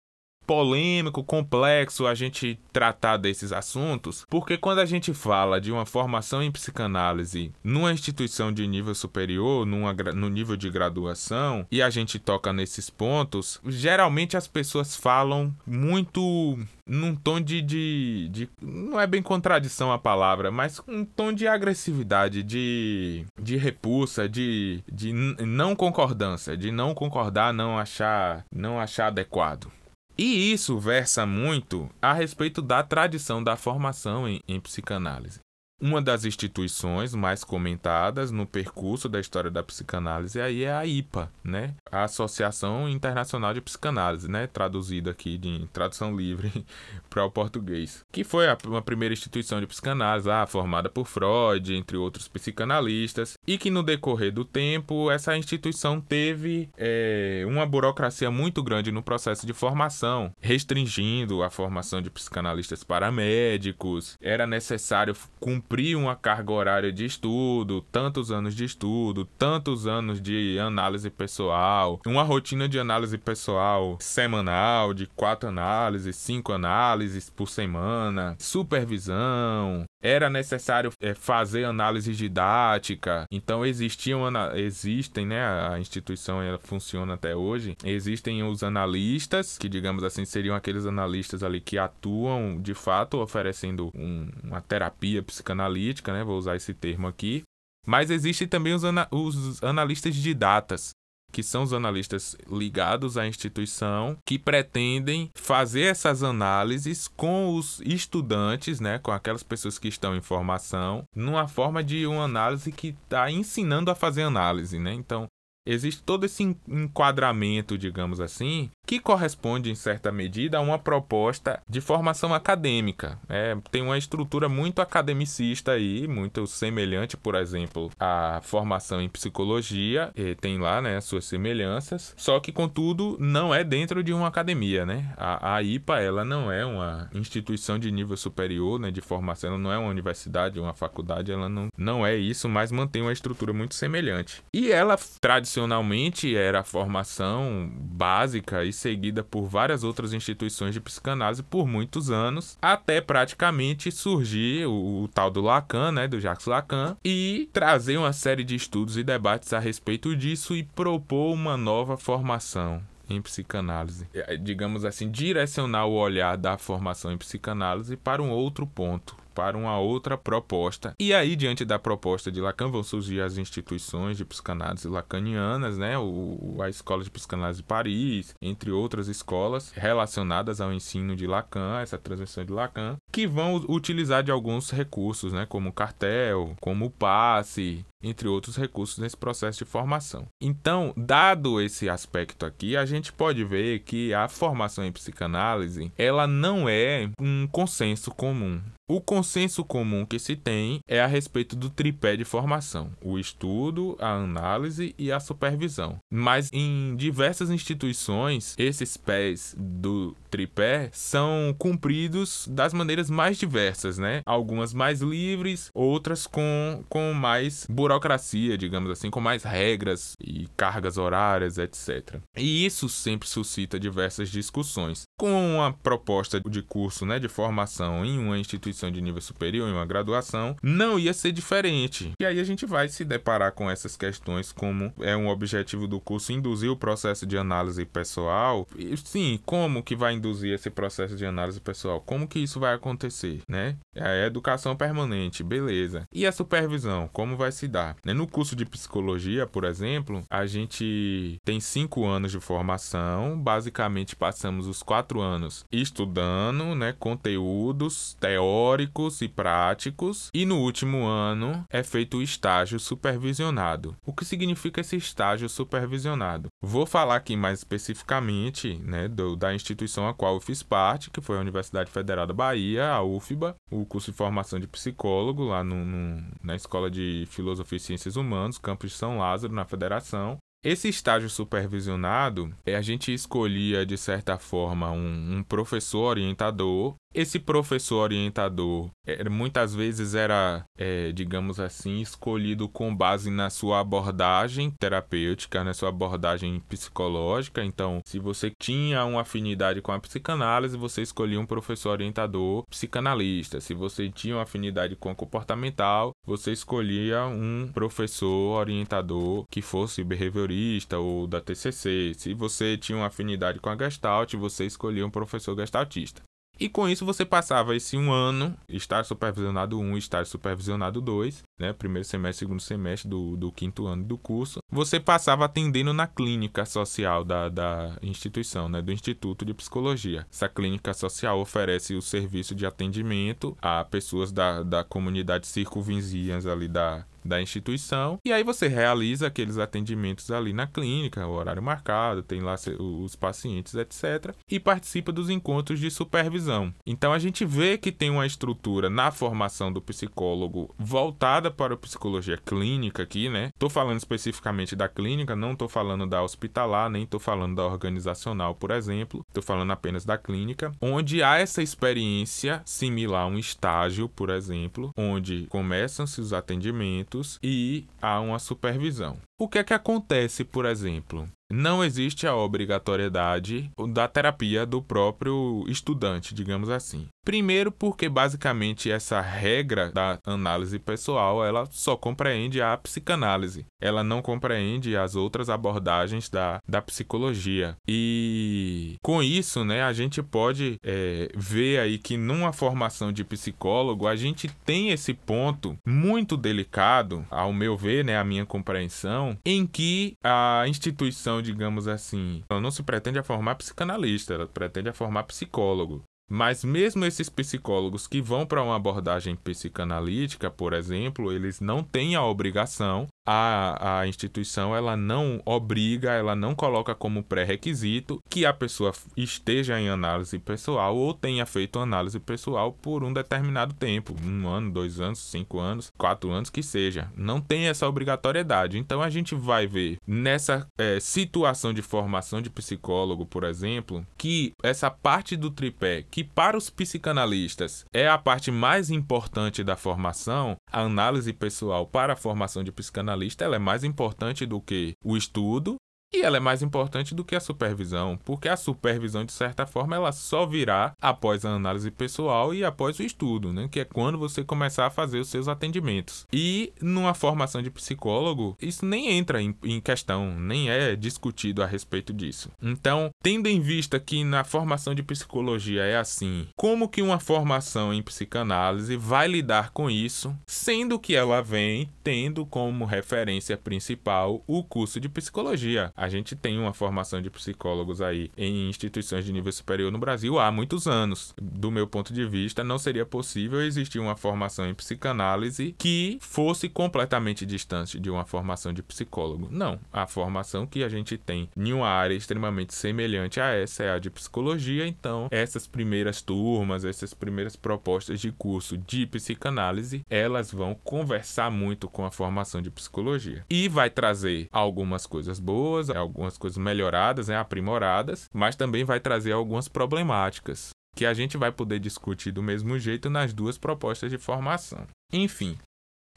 polêmico, complexo a gente tratar desses assuntos, porque quando a gente fala de uma formação em psicanálise numa instituição de nível superior, numa, no nível de graduação, e a gente toca nesses pontos, geralmente as pessoas falam muito num tom de, de, de, Não é bem contradição a palavra, mas um tom de agressividade, de, de repulsa, de, de não concordância, de não concordar, não achar, não achar adequado. E isso versa muito a respeito da tradição da formação em, em psicanálise. Uma das instituições mais comentadas no percurso da história da psicanálise aí é a IPA, né? A Associação Internacional de Psicanálise, né? Traduzida aqui de tradução livre para o português. Que foi a, uma primeira instituição de psicanálise, ah, formada por Freud, entre outros psicanalistas, e que no decorrer do tempo essa instituição teve é, uma burocracia muito grande no processo de formação, restringindo a formação de psicanalistas para médicos. Era necessário cumprir cumprir uma carga horária de estudo, tantos anos de estudo, tantos anos de análise pessoal, uma rotina de análise pessoal semanal, de quatro análises, cinco análises por semana, supervisão, era necessário é, fazer análise didática, então existiam, existem, né, a instituição ela funciona até hoje, existem os analistas, que digamos assim seriam aqueles analistas ali que atuam de fato oferecendo um, uma terapia psicanalítica, né, vou usar esse termo aqui, mas existem também os, ana os analistas de datas, que são os analistas ligados à instituição, que pretendem fazer essas análises com os estudantes, né, com aquelas pessoas que estão em formação, numa forma de uma análise que está ensinando a fazer análise, né? Então, existe todo esse enquadramento, digamos assim, que corresponde, em certa medida, a uma proposta de formação acadêmica. É, tem uma estrutura muito academicista aí, muito semelhante, por exemplo, à formação em psicologia, tem lá né, suas semelhanças, só que, contudo, não é dentro de uma academia. Né? A, a IPA ela não é uma instituição de nível superior né, de formação, ela não é uma universidade, uma faculdade, ela não, não é isso, mas mantém uma estrutura muito semelhante. E ela, tradicionalmente, era a formação básica e seguida por várias outras instituições de psicanálise por muitos anos, até praticamente surgir o, o tal do Lacan, né, do Jacques Lacan, e trazer uma série de estudos e debates a respeito disso e propor uma nova formação em psicanálise. É, digamos assim, direcionar o olhar da formação em psicanálise para um outro ponto, para uma outra proposta. E aí, diante da proposta de Lacan, vão surgir as instituições de psicanálise lacanianas, né? O, a Escola de Psicanálise de Paris, entre outras escolas relacionadas ao ensino de Lacan, essa transmissão de Lacan, que vão utilizar de alguns recursos, né? Como o cartel, como o passe, entre outros recursos nesse processo de formação. Então, dado esse aspecto aqui, a gente pode ver que a formação em psicanálise, ela não é um consenso comum. O consenso comum que se tem é a respeito do tripé de formação: o estudo, a análise e a supervisão. Mas em diversas instituições, esses pés do tripé são cumpridos das maneiras mais diversas, né? Algumas mais livres, outras com, com mais burocracia, digamos assim, com mais regras e cargas horárias, etc. E isso sempre suscita diversas discussões. Com uma proposta de curso, né, de formação em uma instituição de nível superior, em uma graduação, não ia ser diferente. E aí a gente vai se deparar com essas questões como é um objetivo do curso induzir o processo de análise pessoal. E, sim, como que vai induzir esse processo de análise pessoal? Como que isso vai acontecer, né? É a educação permanente, beleza. E a supervisão, como vai se dar? Né, no curso de psicologia, por exemplo, a gente tem cinco anos de formação, basicamente passamos os quatro anos estudando, né, conteúdos teóricos e práticos, e no último ano é feito o estágio supervisionado. O que significa esse estágio supervisionado? Vou falar aqui mais especificamente, né, do, da instituição a qual eu fiz parte, que foi a Universidade Federal da Bahia, a UFBA, o curso de formação de psicólogo lá no, no, na Escola de Filosofia e Ciências Humanas, campus São Lázaro, na Federação. Esse estágio supervisionado, é a gente escolhia de certa forma um, um professor orientador esse professor orientador é, muitas vezes era, é, digamos assim, escolhido com base na sua abordagem terapêutica, na sua abordagem psicológica. Então, se você tinha uma afinidade com a psicanálise, você escolhia um professor orientador psicanalista. Se você tinha uma afinidade com a comportamental, você escolhia um professor orientador que fosse behaviorista ou da TCC. Se você tinha uma afinidade com a Gestalt, você escolhia um professor gestaltista. E com isso você passava esse um ano, estágio supervisionado 1 estágio supervisionado 2, né? Primeiro semestre, segundo semestre do, do quinto ano do curso. Você passava atendendo na clínica social da, da instituição, né? Do Instituto de Psicologia. Essa clínica social oferece o serviço de atendimento a pessoas da, da comunidade circunvizinhas ali da, da instituição, e aí você realiza aqueles atendimentos ali na clínica, o horário marcado, tem lá os pacientes, etc., e participa dos encontros de supervisão. Então a gente vê que tem uma estrutura na formação do psicólogo voltada para a psicologia clínica aqui, né? Tô falando especificamente da clínica, não tô falando da hospitalar, nem tô falando da organizacional, por exemplo. Tô falando apenas da clínica, onde há essa experiência similar a um estágio, por exemplo, onde começam-se os atendimentos e há uma supervisão. O que é que acontece, por exemplo? Não existe a obrigatoriedade da terapia do próprio estudante, digamos assim. Primeiro, porque basicamente essa regra da análise pessoal ela só compreende a psicanálise, ela não compreende as outras abordagens da, da psicologia. E com isso, né, a gente pode é, ver aí que numa formação de psicólogo a gente tem esse ponto muito delicado, ao meu ver, né, a minha compreensão, em que a instituição digamos assim, ela não se pretende a formar psicanalista, ela pretende a formar psicólogo. Mas mesmo esses psicólogos que vão para uma abordagem psicanalítica, por exemplo, eles não têm a obrigação a, a instituição ela não obriga, ela não coloca como pré-requisito que a pessoa esteja em análise pessoal ou tenha feito análise pessoal por um determinado tempo, um ano, dois anos, cinco anos, quatro anos, que seja. Não tem essa obrigatoriedade. Então a gente vai ver nessa é, situação de formação de psicólogo, por exemplo, que essa parte do tripé, que para os psicanalistas é a parte mais importante da formação, a análise pessoal para a formação de psicanalista ela é mais importante do que o estudo e ela é mais importante do que a supervisão, porque a supervisão, de certa forma, ela só virá após a análise pessoal e após o estudo, né? Que é quando você começar a fazer os seus atendimentos. E numa formação de psicólogo, isso nem entra em, em questão, nem é discutido a respeito disso. Então, tendo em vista que na formação de psicologia é assim, como que uma formação em psicanálise vai lidar com isso, sendo que ela vem tendo como referência principal o curso de psicologia? A gente tem uma formação de psicólogos aí em instituições de nível superior no Brasil há muitos anos. Do meu ponto de vista, não seria possível existir uma formação em psicanálise que fosse completamente distante de uma formação de psicólogo. Não. A formação que a gente tem em uma área extremamente semelhante a essa é a de psicologia, então essas primeiras turmas, essas primeiras propostas de curso de psicanálise, elas vão conversar muito com a formação de psicologia. E vai trazer algumas coisas boas, algumas coisas melhoradas, né, aprimoradas, mas também vai trazer algumas problemáticas que a gente vai poder discutir do mesmo jeito nas duas propostas de formação. Enfim,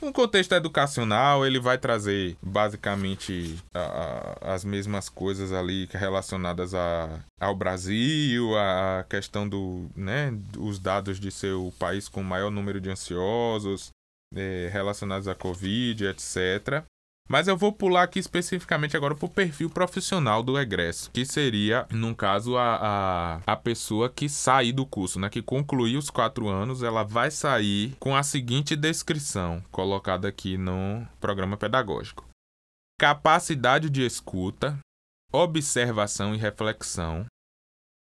um contexto educacional, ele vai trazer basicamente a, a, as mesmas coisas ali relacionadas a, ao Brasil, a questão do, né, os dados de ser o país com maior número de ansiosos é, relacionados à Covid, etc. Mas eu vou pular aqui especificamente agora para o perfil profissional do egresso, que seria, no caso, a, a, a pessoa que sair do curso, né? Que concluir os quatro anos, ela vai sair com a seguinte descrição colocada aqui no programa pedagógico: capacidade de escuta, observação e reflexão,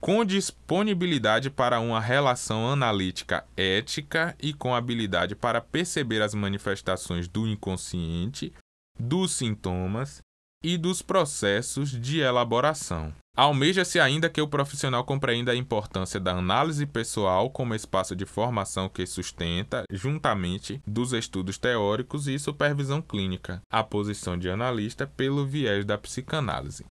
com disponibilidade para uma relação analítica ética e com habilidade para perceber as manifestações do inconsciente dos sintomas e dos processos de elaboração. Almeja-se ainda que o profissional compreenda a importância da análise pessoal como espaço de formação que sustenta, juntamente dos estudos teóricos e supervisão clínica, a posição de analista pelo viés da psicanálise.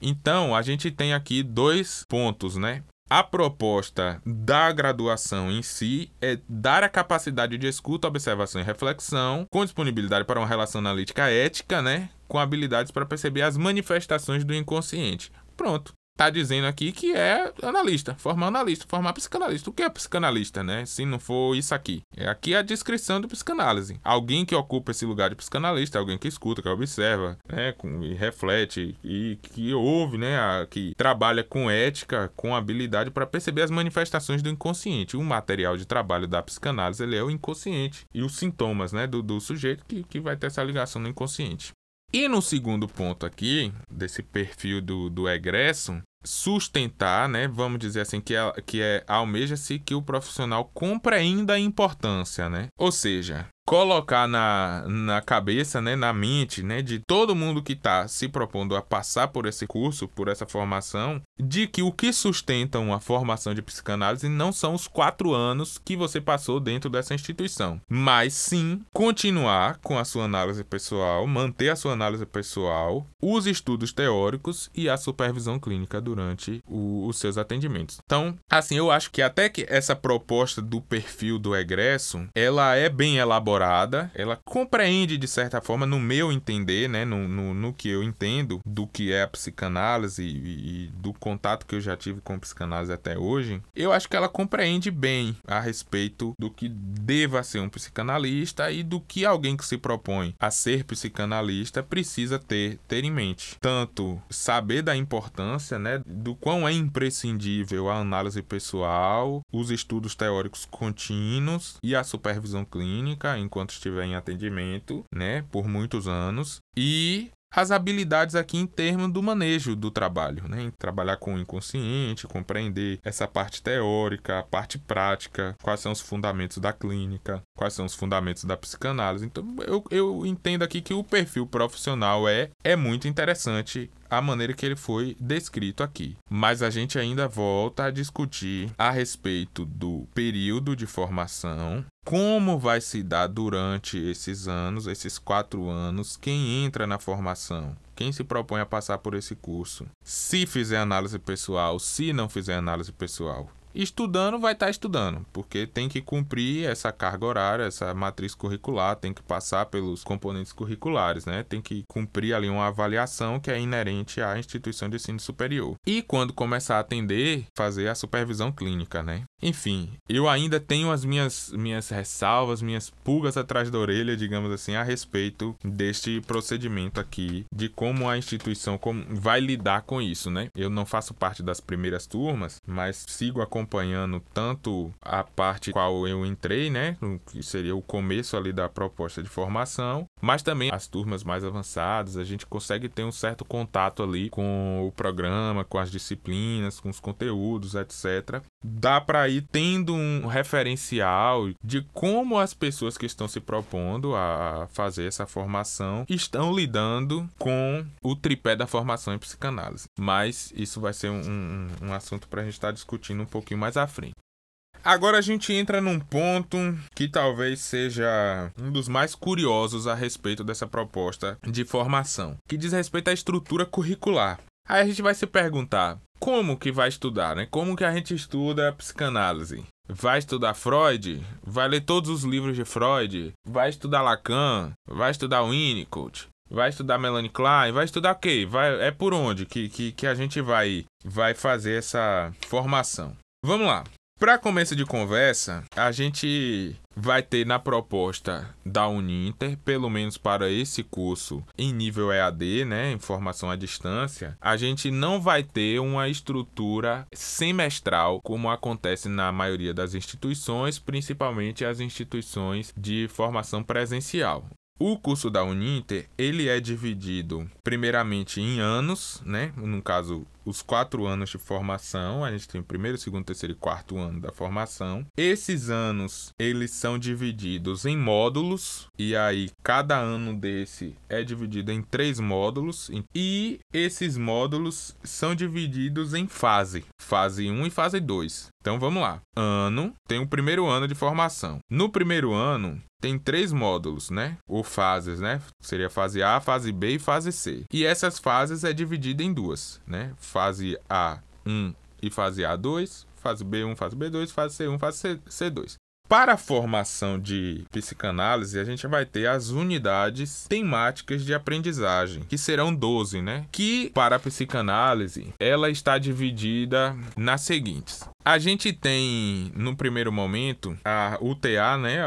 Então, a gente tem aqui dois pontos, né? A proposta da graduação em si é dar a capacidade de escuta, observação e reflexão, com disponibilidade para uma relação analítica ética, né? Com habilidades para perceber as manifestações do inconsciente. Pronto tá dizendo aqui que é analista, formar analista, formar psicanalista. O que é psicanalista, né? Se não for isso aqui. É aqui a descrição do psicanálise. Alguém que ocupa esse lugar de psicanalista, alguém que escuta, que observa, né, e reflete e que ouve, né, a, que trabalha com ética, com habilidade para perceber as manifestações do inconsciente. O material de trabalho da psicanálise ele é o inconsciente e os sintomas, né, do, do sujeito que, que vai ter essa ligação no inconsciente. E no segundo ponto aqui, desse perfil do, do egresso, sustentar, né, vamos dizer assim, que é, que é almeja-se que o profissional compreenda a importância, né? Ou seja, colocar na, na cabeça, né, na mente, né, de todo mundo que está se propondo a passar por esse curso, por essa formação, de que o que sustenta uma formação de psicanálise não são os quatro anos que você passou dentro dessa instituição, mas sim continuar com a sua análise pessoal, manter a sua análise pessoal, os estudos teóricos e a supervisão clínica durante o, os seus atendimentos. Então, assim, eu acho que até que essa proposta do perfil do egresso, ela é bem elaborada, ela compreende de certa forma, no meu entender, né, no, no, no que eu entendo do que é a psicanálise e, e do contato que eu já tive com a psicanálise até hoje, eu acho que ela compreende bem a respeito do que deva ser um psicanalista e do que alguém que se propõe a ser psicanalista precisa ter, ter em mente. Tanto saber da importância, né, do quão é imprescindível a análise pessoal, os estudos teóricos contínuos e a supervisão clínica enquanto estiver em atendimento, né, por muitos anos, e as habilidades aqui em termos do manejo do trabalho, né? Trabalhar com o inconsciente, compreender essa parte teórica, a parte prática, quais são os fundamentos da clínica, quais são os fundamentos da psicanálise. Então, eu, eu entendo aqui que o perfil profissional é, é muito interessante a maneira que ele foi descrito aqui. Mas a gente ainda volta a discutir a respeito do período de formação, como vai se dar durante esses anos, esses quatro anos, quem entra na formação. Quem se propõe a passar por esse curso, se fizer análise pessoal, se não fizer análise pessoal, estudando vai estar tá estudando, porque tem que cumprir essa carga horária, essa matriz curricular, tem que passar pelos componentes curriculares, né? Tem que cumprir ali uma avaliação que é inerente à instituição de ensino superior. E quando começar a atender, fazer a supervisão clínica, né? Enfim, eu ainda tenho as minhas minhas ressalvas, minhas pulgas atrás da orelha, digamos assim, a respeito deste procedimento aqui, de como a instituição vai lidar com isso, né? Eu não faço parte das primeiras turmas, mas sigo acompanhando acompanhando tanto a parte qual eu entrei, né, que seria o começo ali da proposta de formação, mas também as turmas mais avançadas, a gente consegue ter um certo contato ali com o programa, com as disciplinas, com os conteúdos, etc. Dá para ir tendo um referencial de como as pessoas que estão se propondo a fazer essa formação estão lidando com o tripé da formação em psicanálise. Mas isso vai ser um, um, um assunto para a gente estar tá discutindo um pouquinho pouquinho mais à frente. Agora a gente entra num ponto que talvez seja um dos mais curiosos a respeito dessa proposta de formação, que diz respeito à estrutura curricular. Aí a gente vai se perguntar, como que vai estudar, né? Como que a gente estuda psicanálise? Vai estudar Freud? Vai ler todos os livros de Freud? Vai estudar Lacan? Vai estudar Winnicott? Vai estudar Melanie Klein? Vai estudar o quê? Vai, é por onde que, que, que a gente vai, vai fazer essa formação? Vamos lá. Para começo de conversa, a gente vai ter na proposta da Uninter, pelo menos para esse curso em nível EAD, né, informação à distância, a gente não vai ter uma estrutura semestral como acontece na maioria das instituições, principalmente as instituições de formação presencial. O curso da Uninter, ele é dividido primeiramente em anos, né? No caso, os quatro anos de formação. A gente tem o primeiro, segundo, terceiro e quarto ano da formação. Esses anos, eles são divididos em módulos. E aí, cada ano desse é dividido em três módulos. E esses módulos são divididos em fase. Fase 1 e fase 2. Então, vamos lá. Ano, tem o primeiro ano de formação. No primeiro ano, tem três módulos, né? Ou fases, né? Seria fase A, fase B e fase C. E essas fases é dividida em duas, né? Fase A1 e fase A2, fase B1, fase B2, fase C1, fase C2. Para a formação de psicanálise, a gente vai ter as unidades temáticas de aprendizagem, que serão 12, né? Que para a psicanálise, ela está dividida nas seguintes: a gente tem, no primeiro momento, a UTA, né,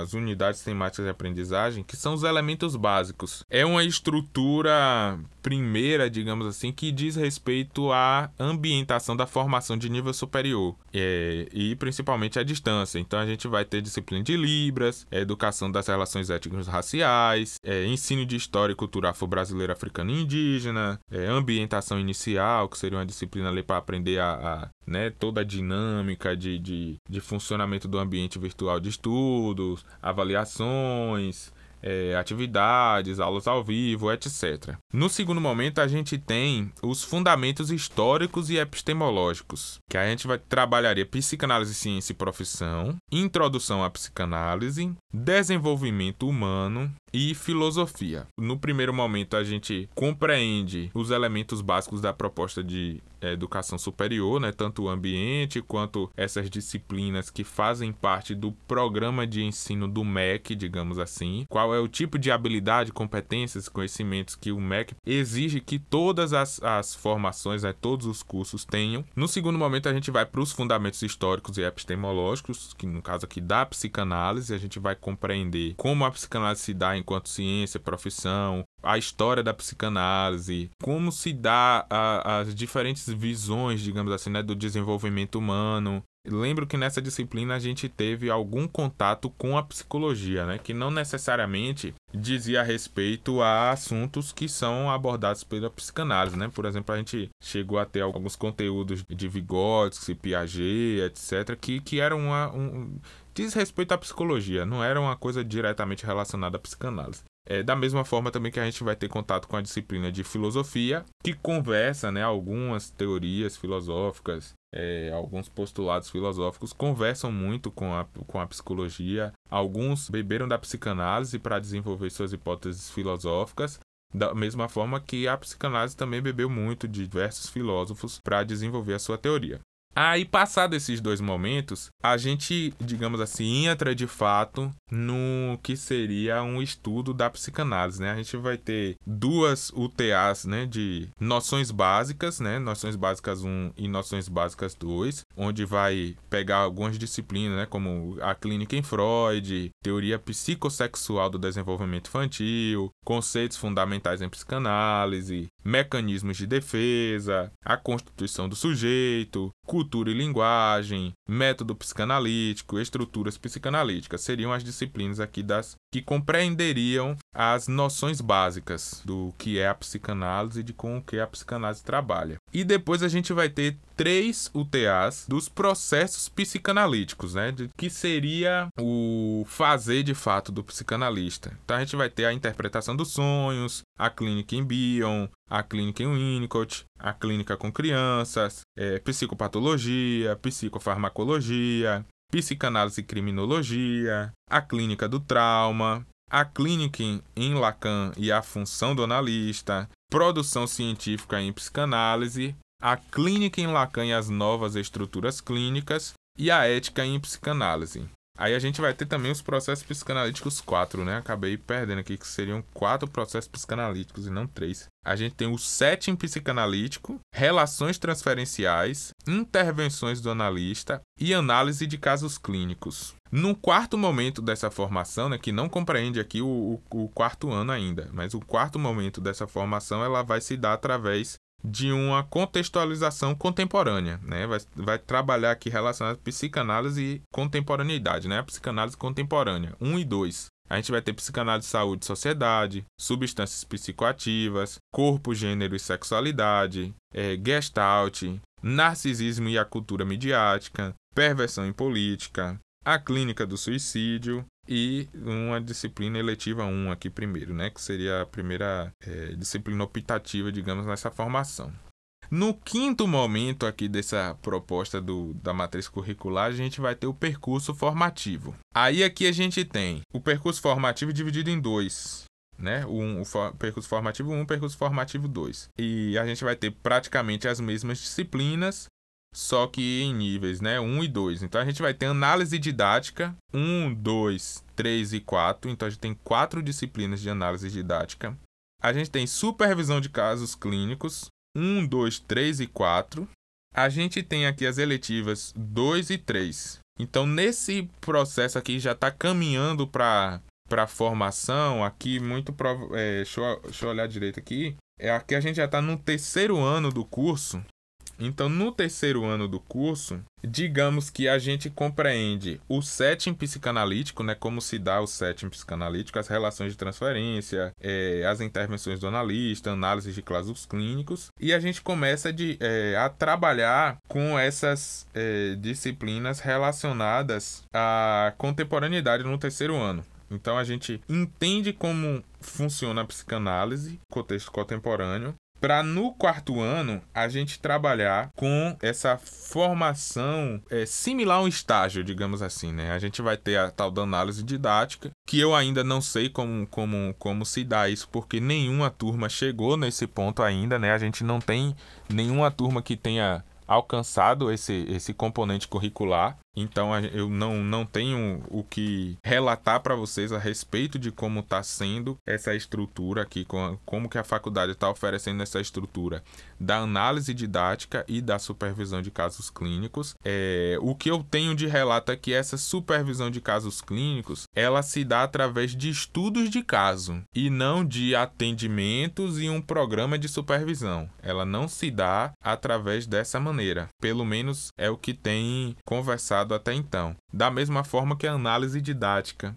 as unidades temáticas de aprendizagem, que são os elementos básicos. É uma estrutura primeira, digamos assim, que diz respeito à ambientação da formação de nível superior é, e principalmente à distância. Então a gente vai ter disciplina de Libras, educação das relações étnicas raciais, é, ensino de história e cultura afro-brasileira, africana e indígena, é, ambientação inicial, que seria uma disciplina ali para aprender a, a né, toda a dinâmica de, de, de funcionamento do ambiente virtual de estudos, avaliações, é, atividades, aulas ao vivo, etc. No segundo momento, a gente tem os fundamentos históricos e epistemológicos, que a gente vai trabalharia psicanálise, ciência e profissão, introdução à psicanálise, desenvolvimento humano e filosofia. No primeiro momento, a gente compreende os elementos básicos da proposta de educação superior, né? tanto o ambiente quanto essas disciplinas que fazem parte do programa de ensino do MEC, digamos assim. Qual é o tipo de habilidade, competências, conhecimentos que o MEC exige que todas as, as formações, né? todos os cursos tenham. No segundo momento, a gente vai para os fundamentos históricos e epistemológicos, que no caso aqui da psicanálise, a gente vai compreender como a psicanálise se dá enquanto ciência, profissão, a história da psicanálise, como se dá a, as diferentes visões, digamos assim, né, do desenvolvimento humano. Lembro que nessa disciplina a gente teve algum contato com a psicologia, né, que não necessariamente dizia respeito a assuntos que são abordados pela psicanálise, né? Por exemplo, a gente chegou a ter alguns conteúdos de Vygotsky, Piaget, etc, que que eram uma, um diz respeito à psicologia, não era uma coisa diretamente relacionada à psicanálise. É, da mesma forma também que a gente vai ter contato com a disciplina de filosofia, que conversa, né, algumas teorias filosóficas, é, alguns postulados filosóficos conversam muito com a, com a psicologia. Alguns beberam da psicanálise para desenvolver suas hipóteses filosóficas, da mesma forma que a psicanálise também bebeu muito de diversos filósofos para desenvolver a sua teoria. Aí, passado esses dois momentos, a gente, digamos assim, entra de fato no que seria um estudo da psicanálise, né? A gente vai ter duas UTAs, né, de noções básicas, né? Noções básicas 1 e noções básicas 2, onde vai pegar algumas disciplinas, né, como a clínica em Freud, teoria psicossexual do desenvolvimento infantil, conceitos fundamentais em psicanálise, mecanismos de defesa, a constituição do sujeito, cultura e linguagem, método psicanalítico, estruturas psicanalíticas. Seriam as disciplinas aqui das que compreenderiam as noções básicas do que é a psicanálise e de com o que a psicanálise trabalha. E depois a gente vai ter três UTAs dos processos psicanalíticos, né? De, que seria o fazer de fato do psicanalista. Então a gente vai ter a interpretação dos sonhos, a clínica em Bion, a clínica em Winnicott, a clínica com crianças, é, psicopatologia, psicofarmacologia, psicanálise e criminologia, a clínica do trauma, a clínica em Lacan e a função do analista, produção científica em psicanálise, a clínica em Lacan e as novas estruturas clínicas e a ética em psicanálise. Aí a gente vai ter também os processos psicanalíticos quatro, né? Acabei perdendo aqui que seriam quatro processos psicanalíticos e não três. A gente tem o setting psicanalítico, relações transferenciais, intervenções do analista e análise de casos clínicos. No quarto momento dessa formação, né, que não compreende aqui o, o, o quarto ano ainda, mas o quarto momento dessa formação ela vai se dar através de uma contextualização contemporânea, né? Vai, vai trabalhar aqui relacionado à psicanálise e contemporaneidade, né? A psicanálise contemporânea, 1 um e 2. A gente vai ter psicanálise saúde e sociedade, substâncias psicoativas, corpo, gênero e sexualidade, é, gestalt, narcisismo e a cultura midiática, perversão em política, a clínica do suicídio e uma disciplina eletiva 1 aqui primeiro, né, que seria a primeira é, disciplina optativa, digamos, nessa formação. No quinto momento aqui dessa proposta do, da matriz curricular, a gente vai ter o percurso formativo. Aí aqui a gente tem o percurso formativo dividido em dois, né? Um, o for, percurso formativo 1, um, percurso formativo 2. E a gente vai ter praticamente as mesmas disciplinas, só que em níveis, né? 1 e 2. Então a gente vai ter análise didática, 1, 2, 3 e 4. Então a gente tem quatro disciplinas de análise didática. A gente tem supervisão de casos clínicos, 1, 2, 3 e 4. A gente tem aqui as eletivas 2 e 3. Então nesse processo aqui já está caminhando para para formação aqui muito é, deixa, eu, deixa eu olhar direito aqui é aqui a gente já está no terceiro ano do curso Então, no terceiro ano do curso, digamos que a gente compreende o setting psicanalítico, né? Como se dá o setting psicanalítico, as relações de transferência, é, as intervenções do analista, análise de casos clínicos, e a gente começa de, é, a trabalhar com essas é, disciplinas relacionadas à contemporaneidade no terceiro ano. Então a gente entende como funciona a psicanálise, contexto contemporâneo, para no quarto ano a gente trabalhar com essa formação é, similar a um estágio, digamos assim, né? A gente vai ter a tal da análise didática, que eu ainda não sei como, como, como se dá isso, porque nenhuma turma chegou nesse ponto ainda, né? A gente não tem nenhuma turma que tenha alcançado esse, esse componente curricular. Então eu não, não tenho o que relatar para vocês a respeito de como está sendo essa estrutura aqui, como que a faculdade está oferecendo essa estrutura da análise didática e da supervisão de casos clínicos. É, o que eu tenho de relato é que essa supervisão de casos clínicos ela se dá através de estudos de caso e não de atendimentos e um programa de supervisão. Ela não se dá através dessa maneira. Pelo menos é o que tem conversado até então. Da mesma forma que a análise didática,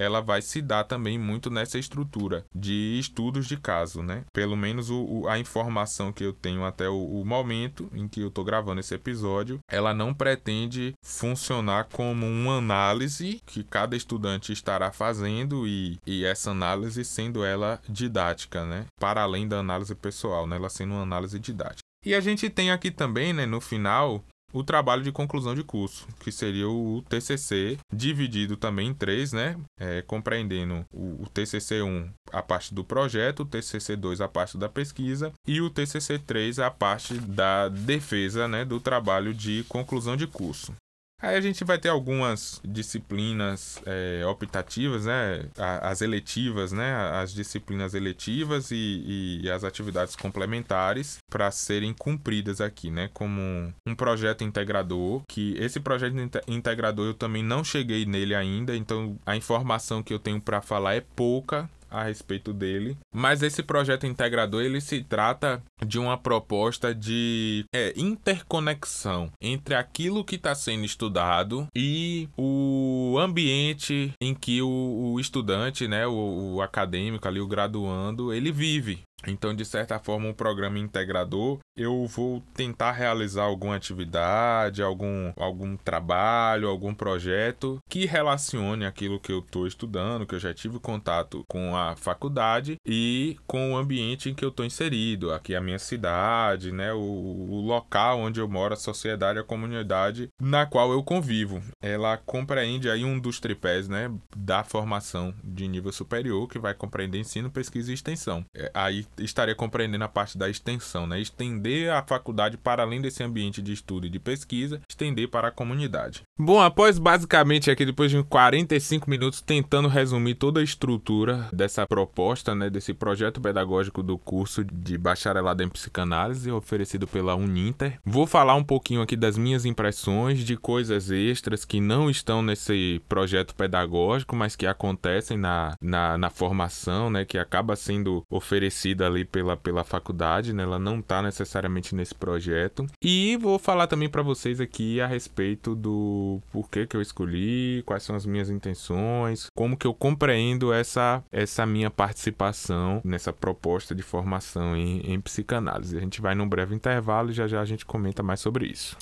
ela vai se dar também muito nessa estrutura de estudos de caso, né? Pelo menos o, o, a informação que eu tenho até o, o momento em que eu estou gravando esse episódio, ela não pretende funcionar como uma análise que cada estudante estará fazendo e, e essa análise sendo ela didática, né? Para além da análise pessoal, né? Ela sendo uma análise didática. E a gente tem aqui também, né, no final, o trabalho de conclusão de curso, que seria o TCC, dividido também em três, né? É, compreendendo o, o TCC1 a parte do projeto, o TCC2 a parte da pesquisa e o TCC3 a parte da defesa, né, do trabalho de conclusão de curso. Aí a gente vai ter algumas disciplinas é, optativas, né? As eletivas, né? As disciplinas eletivas e, e as atividades complementares para serem cumpridas aqui, né? Como um projeto integrador, que esse projeto integrador eu também não cheguei nele ainda, então a informação que eu tenho para falar é pouca, a respeito dele. Mas esse projeto integrador ele se trata de uma proposta de é, interconexão entre aquilo que está sendo estudado e o ambiente em que o, o estudante, né, o, o acadêmico ali, o graduando, ele vive. Então, de certa forma, um programa integrador, eu vou tentar realizar alguma atividade, algum, algum trabalho, algum projeto que relacione aquilo que eu estou estudando, que eu já tive contato com a faculdade e com o ambiente em que eu estou inserido, aqui a minha cidade, né, o, o local onde eu moro, a sociedade, a comunidade na qual eu convivo. Ela compreende aí um dos tripés, né, da formação de nível superior, que vai compreender ensino, pesquisa e extensão. É, aí estaria compreendendo a parte da extensão, né? Estender a faculdade para além desse ambiente de estudo e de pesquisa, estender para a comunidade. Bom, após basicamente aqui depois de 45 minutos tentando resumir toda a estrutura dessa proposta, né, desse projeto pedagógico do curso de bacharelado em psicanálise oferecido pela Uninter, vou falar um pouquinho aqui das minhas impressões de coisas extras que não estão nesse projeto pedagógico, mas que acontecem na, na, na formação, né, que acaba sendo oferecida ali pela, pela faculdade, né? Ela não está necessariamente nesse projeto. E vou falar também para vocês aqui a respeito do porquê que eu escolhi, quais são as minhas intenções, como que eu compreendo essa, essa minha participação nessa proposta de formação em, em psicanálise. A gente vai num breve intervalo e já já a gente comenta mais sobre isso.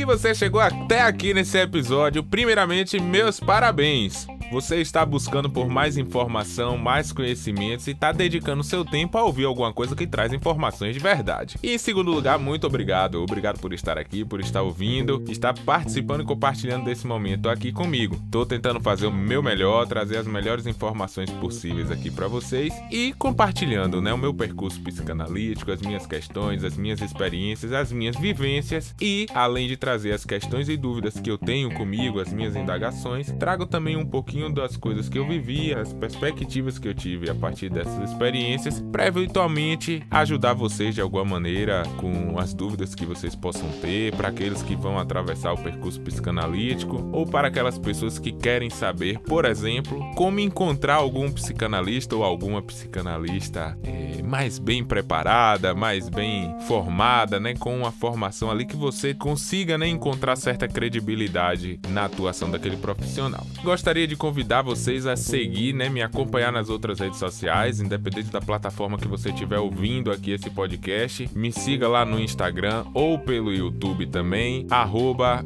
Se você chegou até aqui nesse episódio, primeiramente, meus parabéns! Você está buscando por mais informação, mais conhecimentos e está dedicando seu tempo a ouvir alguma coisa que traz informações de verdade. E em segundo lugar, muito obrigado. Obrigado por estar aqui, por estar ouvindo, estar participando e compartilhando desse momento aqui comigo. Estou tentando fazer o meu melhor, trazer as melhores informações possíveis aqui para vocês e compartilhando, né, o meu percurso psicanalítico, as minhas questões, as minhas experiências, as minhas vivências e além de trazer as questões e dúvidas que eu tenho comigo, as minhas indagações, trago também um pouquinho das coisas que eu vivi, as perspectivas que eu tive a partir dessas experiências, para eventualmente ajudar vocês de alguma maneira com as dúvidas que vocês possam ter, para aqueles que vão atravessar o percurso psicanalítico ou para aquelas pessoas que querem saber, por exemplo, como encontrar algum psicanalista ou alguma psicanalista é, mais bem preparada, mais bem formada, né, com uma formação ali que você consiga né, encontrar certa credibilidade na atuação daquele profissional. Gostaria de convidar vocês a seguir, né, me acompanhar nas outras redes sociais, independente da plataforma que você estiver ouvindo aqui esse podcast. Me siga lá no Instagram ou pelo YouTube também,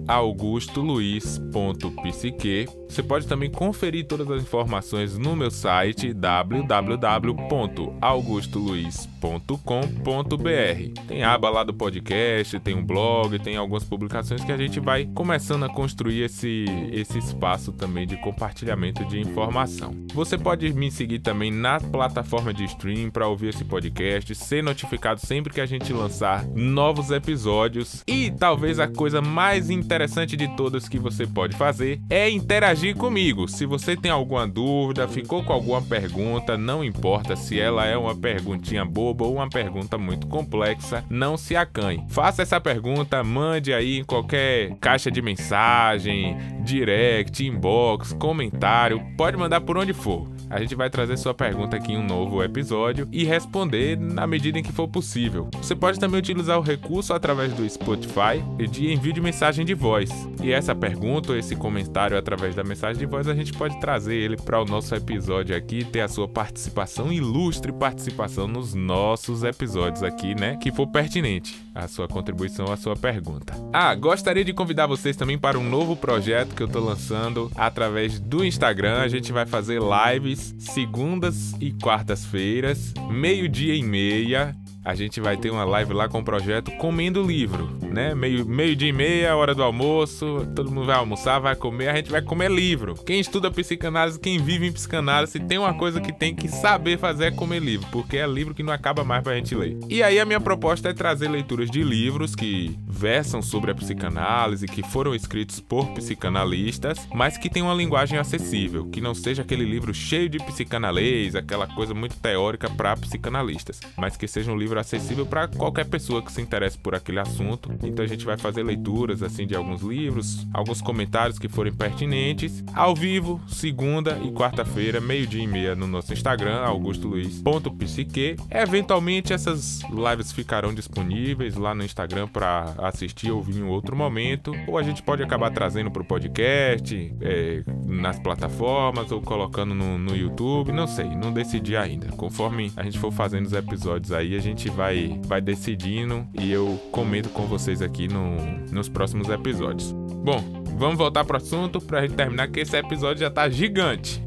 augustoluiz.psique. Você pode também conferir todas as informações no meu site www.augustoluiz.com.br. Tem aba lá do podcast, tem um blog, tem algumas publicações que a gente vai começando a construir esse, esse espaço também de compartilhamento de informação. Você pode me seguir também na plataforma de stream para ouvir esse podcast, ser notificado sempre que a gente lançar novos episódios e talvez a coisa mais interessante de todas que você pode fazer é interagir interagir comigo. Se você tem alguma dúvida, ficou com alguma pergunta, não importa se ela é uma perguntinha boba ou uma pergunta muito complexa, não se acanhe. Faça essa pergunta, mande aí em qualquer caixa de mensagem, direct, inbox, comentário, pode mandar por onde for. A gente vai trazer sua pergunta aqui em um novo episódio e responder na medida em que for possível. Você pode também utilizar o recurso através do Spotify de envio de mensagem de voz. E essa pergunta ou esse comentário através da mensagem de voz a gente pode trazer ele para o nosso episódio aqui e ter a sua participação, ilustre participação nos nossos episódios aqui, né? Que for pertinente a sua contribuição, a sua pergunta. Ah, gostaria de convidar vocês também para um novo projeto que eu tô lançando através do Instagram. A gente vai fazer lives segundas e quartas-feiras, meio-dia e meia a gente vai ter uma live lá com o projeto Comendo Livro, né? Meio, meio dia e meia, hora do almoço, todo mundo vai almoçar, vai comer, a gente vai comer livro. Quem estuda psicanálise, quem vive em psicanálise, tem uma coisa que tem que saber fazer é comer livro, porque é livro que não acaba mais pra gente ler. E aí a minha proposta é trazer leituras de livros que versam sobre a psicanálise, que foram escritos por psicanalistas, mas que tem uma linguagem acessível, que não seja aquele livro cheio de psicanalês, aquela coisa muito teórica para psicanalistas, mas que seja um livro livro acessível para qualquer pessoa que se interesse por aquele assunto. Então a gente vai fazer leituras assim de alguns livros, alguns comentários que forem pertinentes, ao vivo, segunda e quarta-feira, meio-dia e meia no nosso Instagram, augustoluiz.psique. Eventualmente essas lives ficarão disponíveis lá no Instagram para assistir ou ouvir em outro momento, ou a gente pode acabar trazendo para o podcast, é, nas plataformas ou colocando no, no YouTube, não sei, não decidi ainda. Conforme a gente for fazendo os episódios aí, a gente gente vai, vai decidindo e eu comento com vocês aqui no, nos próximos episódios. Bom, vamos voltar pro assunto pra gente terminar que esse episódio já tá gigante.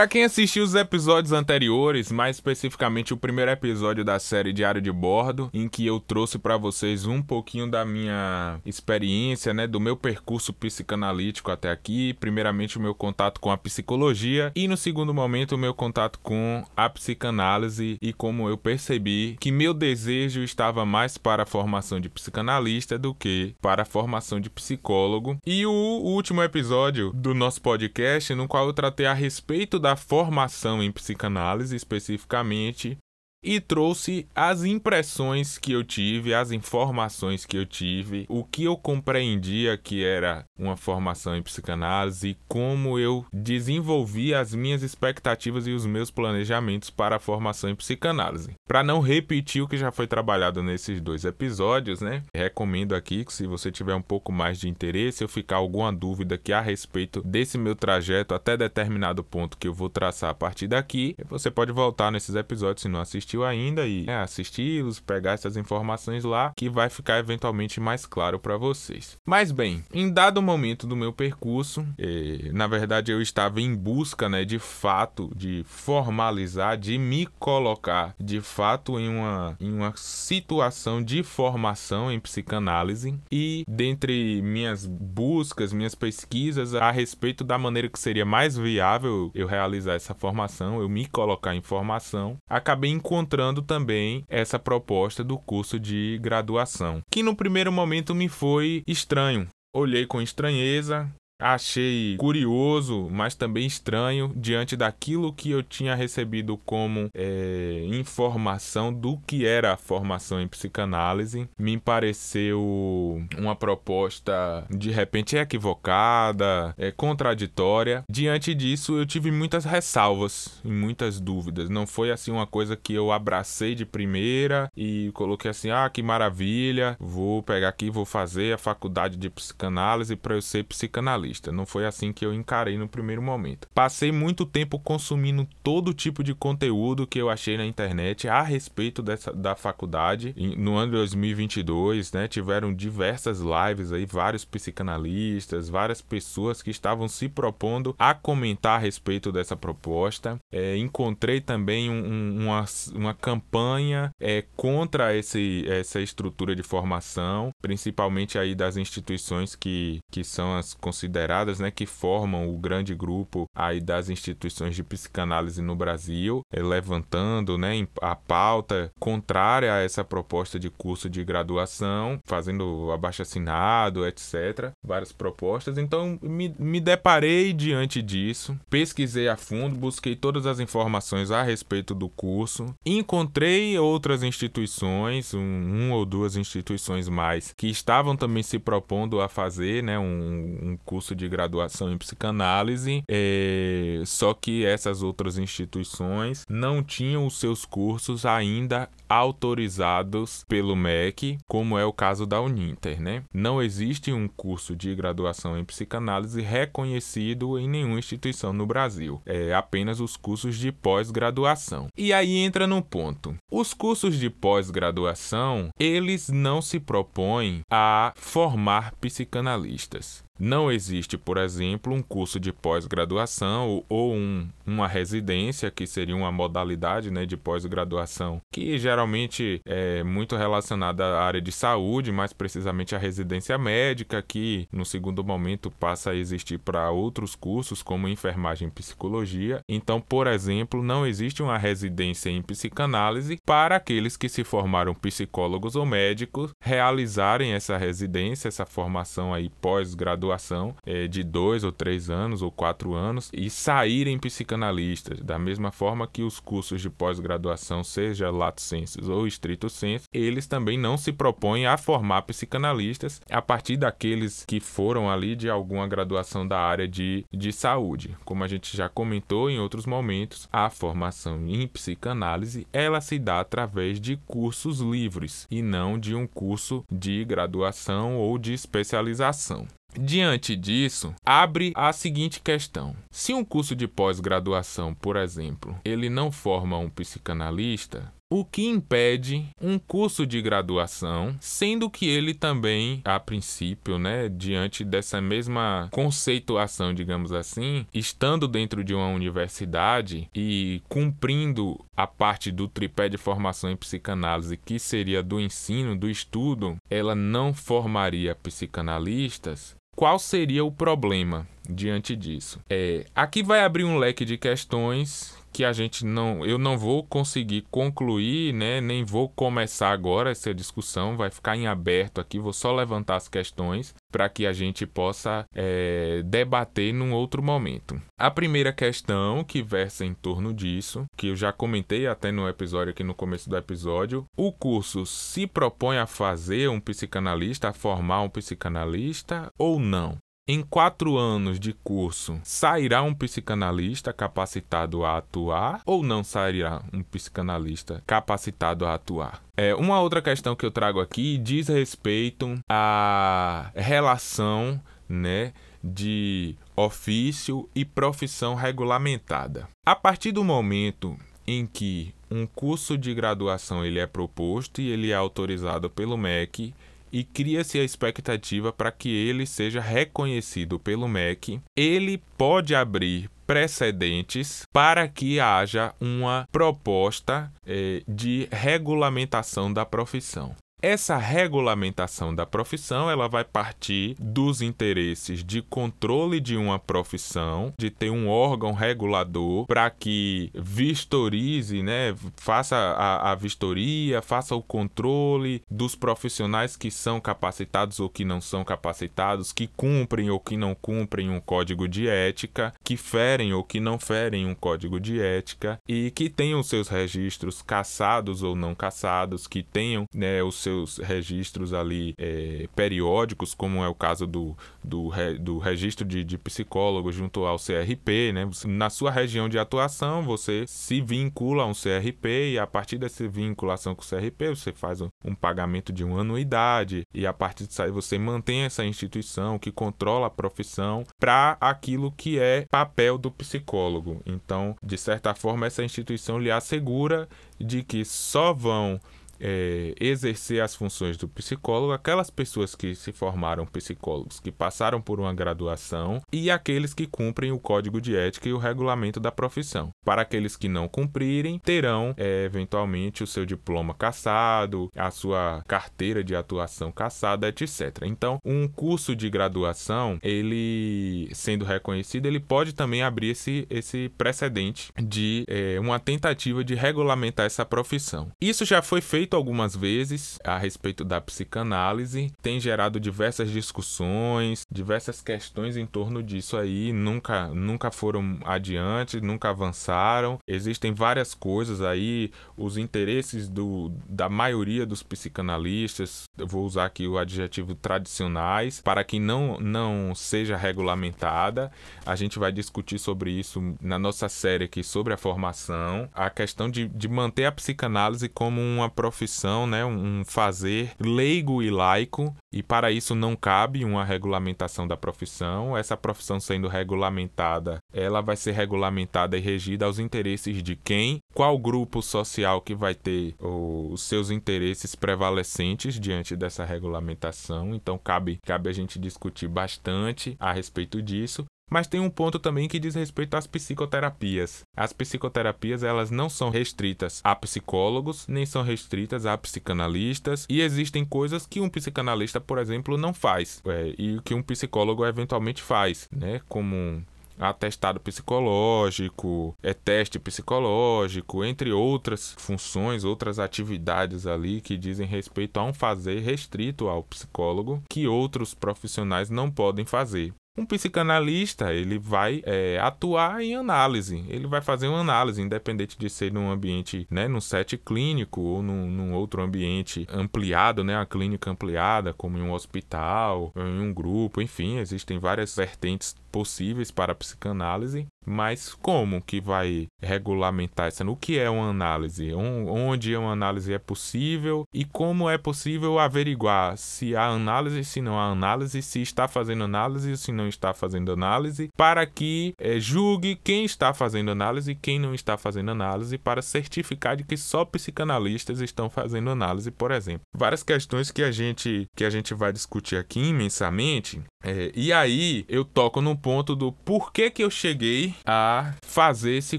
Para quem assistiu os episódios anteriores, mais especificamente o primeiro episódio da série Diário de Bordo, em que eu trouxe para vocês um pouquinho da minha experiência, né, do meu percurso psicanalítico até aqui, primeiramente o meu contato com a psicologia e no segundo momento o meu contato com a psicanálise e como eu percebi que meu desejo estava mais para a formação de psicanalista do que para a formação de psicólogo. E o último episódio do nosso podcast, no qual eu tratei a respeito da formação em psicanálise especificamente e trouxe as impressões que eu tive, as informações que eu tive, o que eu compreendia que era uma formação em psicanálise como eu desenvolvi as minhas expectativas e os meus planejamentos para a formação em psicanálise. Para não repetir o que já foi trabalhado nesses dois episódios, né? Recomendo aqui que se você tiver um pouco mais de interesse ou ficar alguma dúvida que a respeito desse meu trajeto até determinado ponto que eu vou traçar a partir daqui, você pode voltar nesses episódios se não assistir assistiu ainda e é, assisti-los, pegar essas informações lá, que vai ficar eventualmente mais claro para vocês. Mas bem, em dado momento do meu percurso, eh, na verdade eu estava em busca, né, de fato, de formalizar, de me colocar de fato em uma, em uma situação de formação em psicanálise e dentre minhas buscas, minhas pesquisas a respeito da maneira que seria mais viável eu realizar essa formação, eu me colocar em formação, acabei encontrando encontrando também essa proposta do curso de graduação, que no primeiro momento me foi estranho. Olhei com estranheza, Achei curioso, mas também estranho, diante daquilo que eu tinha recebido como é, informação do que era a formação em psicanálise. Me pareceu uma proposta de repente equivocada, é, contraditória. Diante disso, eu tive muitas ressalvas e muitas dúvidas. Não foi assim uma coisa que eu abracei de primeira e coloquei assim: ah, que maravilha, vou pegar aqui, vou fazer a faculdade de psicanálise para eu ser psicanalista. Não foi assim que eu encarei no primeiro momento. Passei muito tempo consumindo todo tipo de conteúdo que eu achei na internet a respeito dessa, da faculdade. No ano de 2022, né, tiveram diversas lives aí, vários psicanalistas, várias pessoas que estavam se propondo a comentar a respeito dessa proposta. É, encontrei também um, uma, uma campanha é, contra esse, essa estrutura de formação, principalmente aí das instituições que, que são as consideradas consideradas, né, que formam o grande grupo aí das instituições de psicanálise no Brasil, eh, levantando, né, a pauta contrária a essa proposta de curso de graduação, fazendo abaixo-assinado, etc. Várias propostas. Então, me, me deparei diante disso, pesquisei a fundo, busquei todas as informações a respeito do curso, encontrei outras instituições, um, um ou duas instituições mais, que estavam também se propondo a fazer, né, um, um curso curso de graduação em psicanálise, é, só que essas outras instituições não tinham os seus cursos ainda autorizados pelo MEC, como é o caso da Uninter, né? Não existe um curso de graduação em psicanálise reconhecido em nenhuma instituição no Brasil. É apenas os cursos de pós-graduação. E aí entra no ponto. Os cursos de pós-graduação, eles não se propõem a formar psicanalistas. Não existe, por exemplo, um curso de pós-graduação ou um, uma residência, que seria uma modalidade né, de pós-graduação, que geralmente é muito relacionada à área de saúde, mais precisamente à residência médica, que no segundo momento passa a existir para outros cursos, como enfermagem e psicologia. Então, por exemplo, não existe uma residência em psicanálise para aqueles que se formaram psicólogos ou médicos realizarem essa residência, essa formação aí pós-graduação graduação é, de dois ou três anos ou quatro anos e saírem psicanalistas, da mesma forma que os cursos de pós-graduação, seja lato sensus ou estrito sensu, eles também não se propõem a formar psicanalistas a partir daqueles que foram ali de alguma graduação da área de, de saúde. Como a gente já comentou em outros momentos, a formação em psicanálise ela se dá através de cursos livres e não de um curso de graduação ou de especialização. Diante disso, abre a seguinte questão: se um curso de pós-graduação, por exemplo, ele não forma um psicanalista, o que impede um curso de graduação, sendo que ele também, a princípio, né, diante dessa mesma conceituação, digamos assim, estando dentro de uma universidade e cumprindo a parte do tripé de formação em psicanálise, que seria do ensino, do estudo, ela não formaria psicanalistas, qual seria o problema diante disso? É, aqui vai abrir um leque de questões que a gente não, eu não vou conseguir concluir, né, nem vou começar agora essa discussão, vai ficar em aberto aqui, vou só levantar as questões para que a gente possa é, debater num outro momento. A primeira questão que versa em torno disso, que eu já comentei até no episódio aqui no começo do episódio, o curso se propõe a fazer um psicanalista, a formar um psicanalista ou não? Em quatro anos de curso, sairá um psicanalista capacitado a atuar ou não sairá um psicanalista capacitado a atuar? É, uma outra questão que eu trago aqui diz respeito à relação, né, de ofício e profissão regulamentada. A partir do momento em que um curso de graduação ele é proposto e ele é autorizado pelo MEC, e cria-se a expectativa para que ele seja reconhecido pelo MEC. Ele pode abrir precedentes para que haja uma proposta eh, de regulamentação da profissão. Essa regulamentação da profissão, ela vai partir dos interesses de controle de uma profissão, de ter um órgão regulador para que vistorize, né, faça a, a vistoria, faça o controle dos profissionais que são capacitados ou que não são capacitados, que cumprem ou que não cumprem um código de ética, que ferem ou que não ferem um código de ética e que tenham seus registros caçados ou não caçados, que tenham né, os seus seus registros ali é, periódicos, como é o caso do, do, do registro de, de psicólogo junto ao CRP, né? Na sua região de atuação, você se vincula a um CRP e a partir dessa vinculação com o CRP, você faz um, um pagamento de uma anuidade e a partir disso aí você mantém essa instituição que controla a profissão para aquilo que é papel do psicólogo. Então, de certa forma, essa instituição lhe assegura de que só vão é, exercer as funções do psicólogo aquelas pessoas que se formaram psicólogos, que passaram por uma graduação e aqueles que cumprem o código de ética e o regulamento da profissão. Para aqueles que não cumprirem, terão é, eventualmente o seu diploma cassado, a sua carteira de atuação cassada, etc. Então, um curso de graduação, ele sendo reconhecido, ele pode também abrir esse, esse precedente de é, uma tentativa de regulamentar essa profissão. Isso já foi feito escrito algumas vezes a respeito da psicanálise, tem gerado diversas discussões, diversas questões em torno disso aí, nunca, nunca foram adiante, nunca avançaram. Existem várias coisas aí, os interesses do, da maioria dos psicanalistas, eu vou usar aqui o adjetivo tradicionais, para que não, não seja regulamentada. A gente vai discutir sobre isso na nossa série aqui sobre a formação, a questão de, de manter a psicanálise como uma profissão profissão, né, um fazer leigo e laico, e para isso não cabe uma regulamentação da profissão. Essa profissão sendo regulamentada, ela vai ser regulamentada e regida aos interesses de quem, qual grupo social que vai ter os seus interesses prevalecentes diante dessa regulamentação. Então cabe, cabe a gente discutir bastante a respeito disso. Mas tem um ponto também que diz respeito às psicoterapias. As psicoterapias, elas não são restritas a psicólogos, nem são restritas a psicanalistas, e existem coisas que um psicanalista, por exemplo, não faz, é, e que um psicólogo eventualmente faz, né? Como atestado psicológico, é teste psicológico, entre outras funções, outras atividades ali que dizem respeito a um fazer restrito ao psicólogo que outros profissionais não podem fazer. Um psicanalista, ele vai é, atuar em análise, ele vai fazer uma análise, independente de ser num ambiente, né, num set clínico ou num, num outro ambiente ampliado, né, a clínica ampliada, como em um hospital, em um grupo, enfim, existem várias vertentes possíveis para a psicanálise, mas como que vai regulamentar isso? O que é uma análise? Onde uma análise é possível e como é possível averiguar se há análise, se não há análise, se está fazendo análise, se não está fazendo análise, para que é, julgue quem está fazendo análise e quem não está fazendo análise, para certificar de que só psicanalistas estão fazendo análise, por exemplo. Várias questões que a gente que a gente vai discutir aqui imensamente. É, e aí eu toco no ponto do porquê que eu cheguei a fazer esse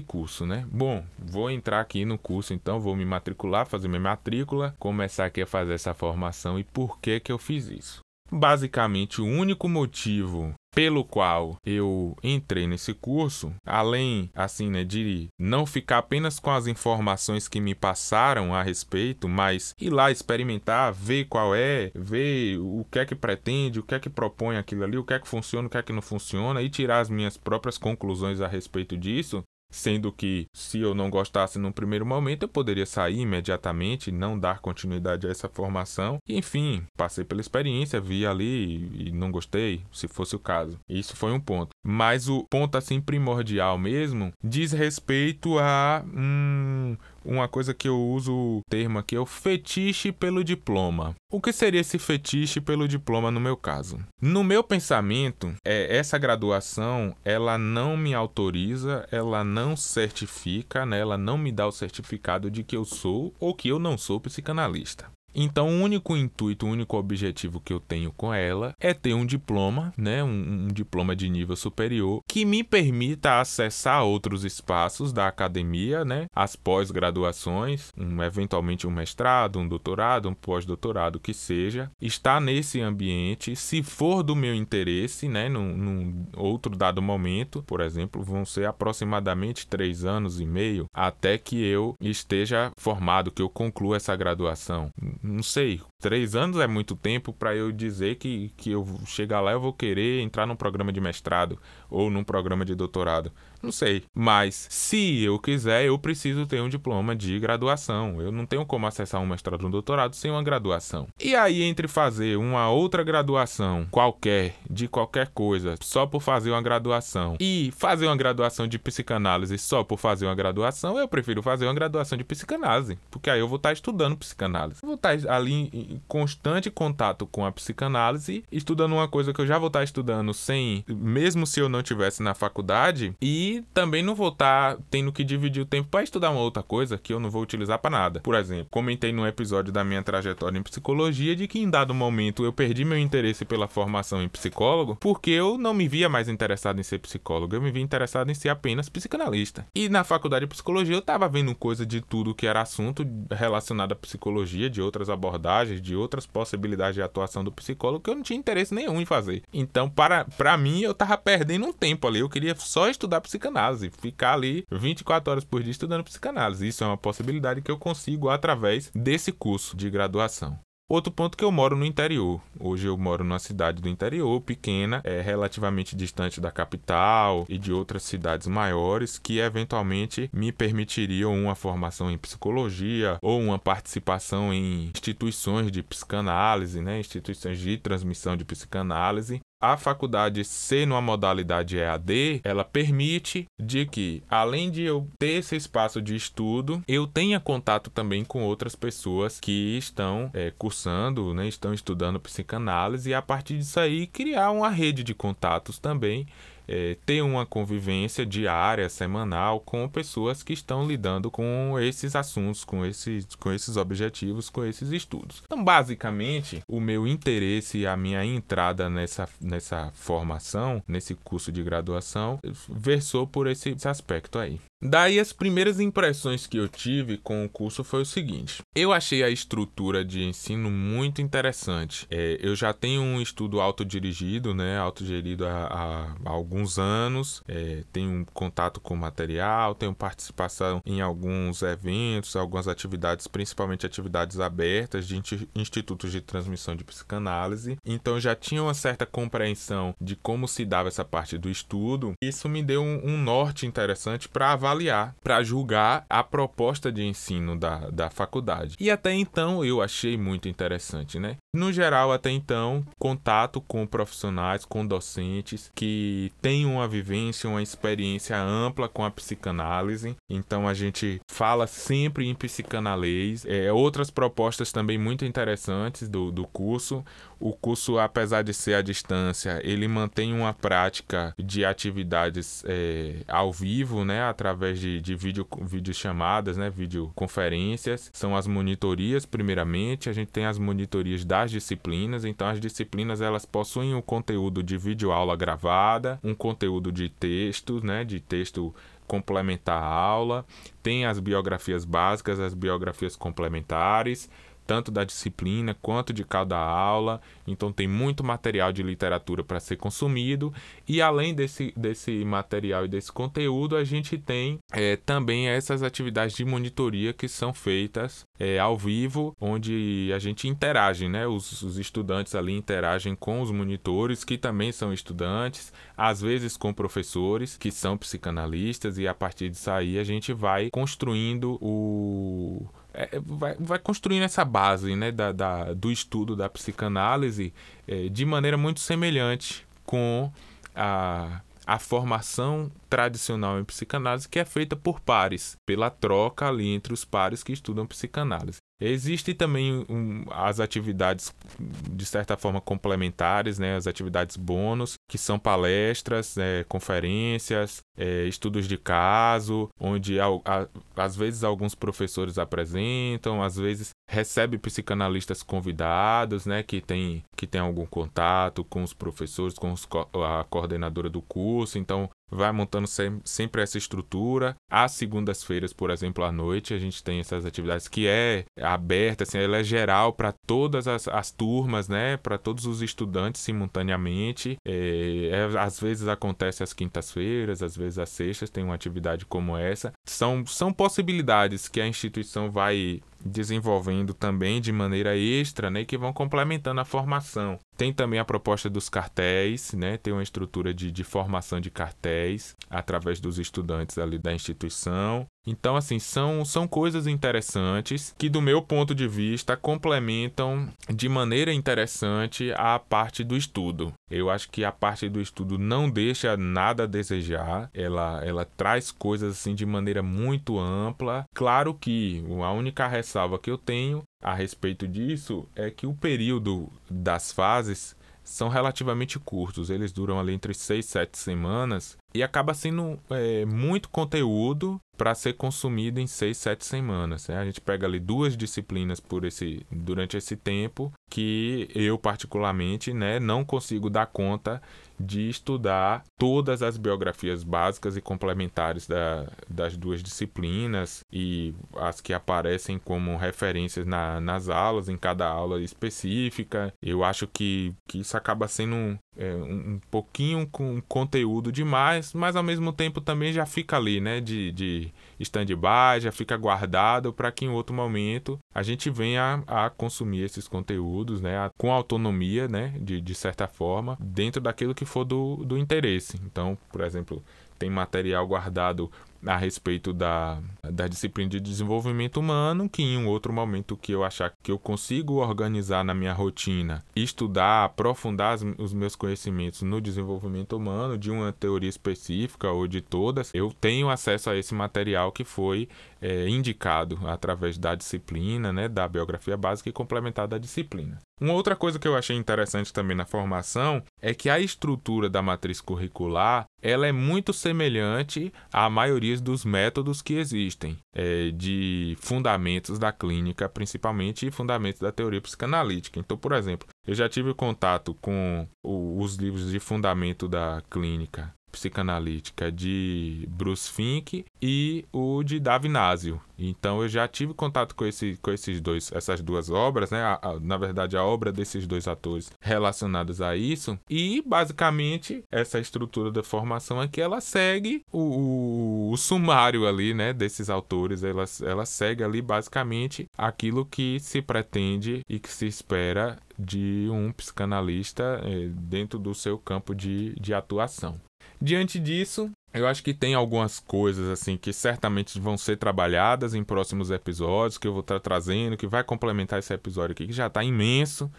curso, né? Bom, vou entrar aqui no curso, então vou me matricular, fazer minha matrícula, começar aqui a fazer essa formação e por que que eu fiz isso. Basicamente, o único motivo pelo qual eu entrei nesse curso, além assim, né, de não ficar apenas com as informações que me passaram a respeito, mas ir lá experimentar, ver qual é, ver o que é que pretende, o que é que propõe aquilo ali, o que é que funciona, o que é que não funciona e tirar as minhas próprias conclusões a respeito disso, Sendo que, se eu não gostasse num primeiro momento, eu poderia sair imediatamente, não dar continuidade a essa formação. Enfim, passei pela experiência, vi ali e não gostei, se fosse o caso. Isso foi um ponto. Mas o ponto, assim, primordial mesmo, diz respeito a. Hum, uma coisa que eu uso o termo aqui é o fetiche pelo diploma. O que seria esse fetiche pelo diploma no meu caso? No meu pensamento, é, essa graduação ela não me autoriza, ela não certifica, né, ela não me dá o certificado de que eu sou ou que eu não sou psicanalista. Então, o único intuito, o único objetivo que eu tenho com ela é ter um diploma, né, um, um diploma de nível superior que me permita acessar outros espaços da academia, né, as pós-graduações, um, eventualmente um mestrado, um doutorado, um pós-doutorado que seja, estar nesse ambiente, se for do meu interesse, né, num, num outro dado momento, por exemplo, vão ser aproximadamente três anos e meio até que eu esteja formado, que eu conclua essa graduação. Não sei, três anos é muito tempo para eu dizer que, que eu chegar lá eu vou querer entrar num programa de mestrado ou num programa de doutorado. Não sei. Mas se eu quiser, eu preciso ter um diploma de graduação. Eu não tenho como acessar um mestrado ou um doutorado sem uma graduação. E aí, entre fazer uma outra graduação qualquer, de qualquer coisa, só por fazer uma graduação, e fazer uma graduação de psicanálise só por fazer uma graduação, eu prefiro fazer uma graduação de psicanálise. Porque aí eu vou estar estudando psicanálise. vou estar ali em constante contato com a psicanálise, estudando uma coisa que eu já vou estar estudando sem, mesmo se eu não tivesse na faculdade, e também não vou estar tá tendo que dividir o tempo para estudar uma outra coisa que eu não vou utilizar para nada. Por exemplo, comentei no episódio da minha trajetória em psicologia de que em dado momento eu perdi meu interesse pela formação em psicólogo porque eu não me via mais interessado em ser psicólogo, eu me via interessado em ser apenas psicanalista. E na faculdade de psicologia eu estava vendo coisa de tudo que era assunto relacionado à psicologia, de outras abordagens, de outras possibilidades de atuação do psicólogo que eu não tinha interesse nenhum em fazer. Então, para, para mim, eu estava perdendo um tempo ali. Eu queria só estudar psicologia psicanálise, ficar ali 24 horas por dia estudando psicanálise. Isso é uma possibilidade que eu consigo através desse curso de graduação. Outro ponto que eu moro no interior. Hoje eu moro numa cidade do interior, pequena, é relativamente distante da capital e de outras cidades maiores que eventualmente me permitiriam uma formação em psicologia ou uma participação em instituições de psicanálise, né, instituições de transmissão de psicanálise a faculdade ser numa modalidade EAD, ela permite de que, além de eu ter esse espaço de estudo, eu tenha contato também com outras pessoas que estão é, cursando, né, estão estudando psicanálise e a partir disso aí criar uma rede de contatos também é, ter uma convivência diária, semanal, com pessoas que estão lidando com esses assuntos, com esses, com esses objetivos, com esses estudos. Então, basicamente, o meu interesse e a minha entrada nessa, nessa formação, nesse curso de graduação, versou por esse, esse aspecto aí. Daí as primeiras impressões que eu tive com o curso foi o seguinte: eu achei a estrutura de ensino muito interessante. É, eu já tenho um estudo autodirigido, né, autogerido há, há, alguns anos, é, tenho contato com material, tenho participação em alguns eventos, algumas atividades, principalmente atividades abertas de institutos de transmissão de psicanálise. Então já tinha uma certa compreensão de como se dava essa parte do estudo. Isso me deu um, um norte interessante para avaliar avaliar, para julgar a proposta de ensino da, da faculdade. E até então eu achei muito interessante, né? No geral, até então, contato com profissionais, com docentes que têm uma vivência, uma experiência ampla com a psicanálise. Então a gente fala sempre em psicanalês. É, outras propostas também muito interessantes do, do curso. O curso, apesar de ser à distância, ele mantém uma prática de atividades é, ao vivo, né? Através de, de vídeo, chamadas, né? Videoconferências. São as monitorias, primeiramente. A gente tem as monitorias das disciplinas. Então, as disciplinas elas possuem um conteúdo de videoaula gravada, um conteúdo de texto, né? De texto complementar à aula. Tem as biografias básicas, as biografias complementares tanto da disciplina quanto de cada aula. Então tem muito material de literatura para ser consumido. E além desse, desse material e desse conteúdo, a gente tem é, também essas atividades de monitoria que são feitas é, ao vivo, onde a gente interage, né? Os, os estudantes ali interagem com os monitores, que também são estudantes, às vezes com professores que são psicanalistas, e a partir disso aí a gente vai construindo o é, vai, vai construindo essa base né, da, da do estudo da psicanálise é, de maneira muito semelhante com a, a formação tradicional em psicanálise, que é feita por pares, pela troca ali entre os pares que estudam psicanálise. Existem também um, as atividades, de certa forma, complementares, né, as atividades bônus, que são palestras, é, conferências, é, estudos de caso, onde a, a, às vezes alguns professores apresentam, às vezes recebe psicanalistas convidados, né, que tem, que tem algum contato com os professores, com os, a coordenadora do curso, então vai montando sempre essa estrutura. Às segundas-feiras, por exemplo, à noite, a gente tem essas atividades que é aberta, assim, ela é geral para todas as, as, turmas, né, para todos os estudantes simultaneamente. É, é, às vezes acontece às quintas-feiras, às vezes às sextas tem uma atividade como essa. São, são possibilidades que a instituição vai desenvolvendo também de maneira extra, né, que vão complementando a formação. Tem também a proposta dos cartéis, né, tem uma estrutura de, de formação de cartéis através dos estudantes ali da instituição. Então, assim, são, são coisas interessantes que, do meu ponto de vista, complementam de maneira interessante a parte do estudo. Eu acho que a parte do estudo não deixa nada a desejar, ela, ela traz coisas assim de maneira muito ampla. Claro que a única ressalva que eu tenho a respeito disso é que o período das fases são relativamente curtos, eles duram ali entre 6 e 7 semanas e acaba sendo é, muito conteúdo para ser consumido em 6, 7 semanas. Né? A gente pega ali duas disciplinas por esse, durante esse tempo que eu particularmente né, não consigo dar conta de estudar todas as biografias básicas e complementares da, das duas disciplinas e as que aparecem como referências na, nas aulas, em cada aula específica. Eu acho que, que isso acaba sendo é, um, um pouquinho com conteúdo demais, mas ao mesmo tempo também já fica ali, né, de, de stand-by, já fica guardado para que em outro momento a gente venha a, a consumir esses conteúdos, né, a, com autonomia, né, de, de certa forma, dentro daquilo que for do, do interesse. Então, por exemplo, tem material guardado a respeito da, da disciplina de desenvolvimento humano, que em um outro momento que eu achar que eu consigo organizar na minha rotina, estudar, aprofundar os meus conhecimentos no desenvolvimento humano, de uma teoria específica ou de todas, eu tenho acesso a esse material que foi é, indicado através da disciplina, né, da biografia básica e complementar da disciplina. Uma outra coisa que eu achei interessante também na formação é que a estrutura da matriz curricular ela é muito semelhante à maioria dos métodos que existem, é, de fundamentos da clínica, principalmente, e fundamentos da teoria psicanalítica. Então, por exemplo, eu já tive contato com os livros de fundamento da clínica psicanalítica de Bruce Fink e o de Davinásio. Então eu já tive contato com, esse, com esses dois, essas duas obras, né? A, a, na verdade, a obra desses dois atores relacionadas a isso. E basicamente essa estrutura da formação aqui ela segue o, o, o sumário ali, né? Desses autores. Ela, ela segue ali basicamente aquilo que se pretende e que se espera de um psicanalista eh, dentro do seu campo de, de atuação. Diante disso, eu acho que tem algumas coisas assim que certamente vão ser trabalhadas em próximos episódios, que eu vou estar trazendo, que vai complementar esse episódio aqui, que já está imenso,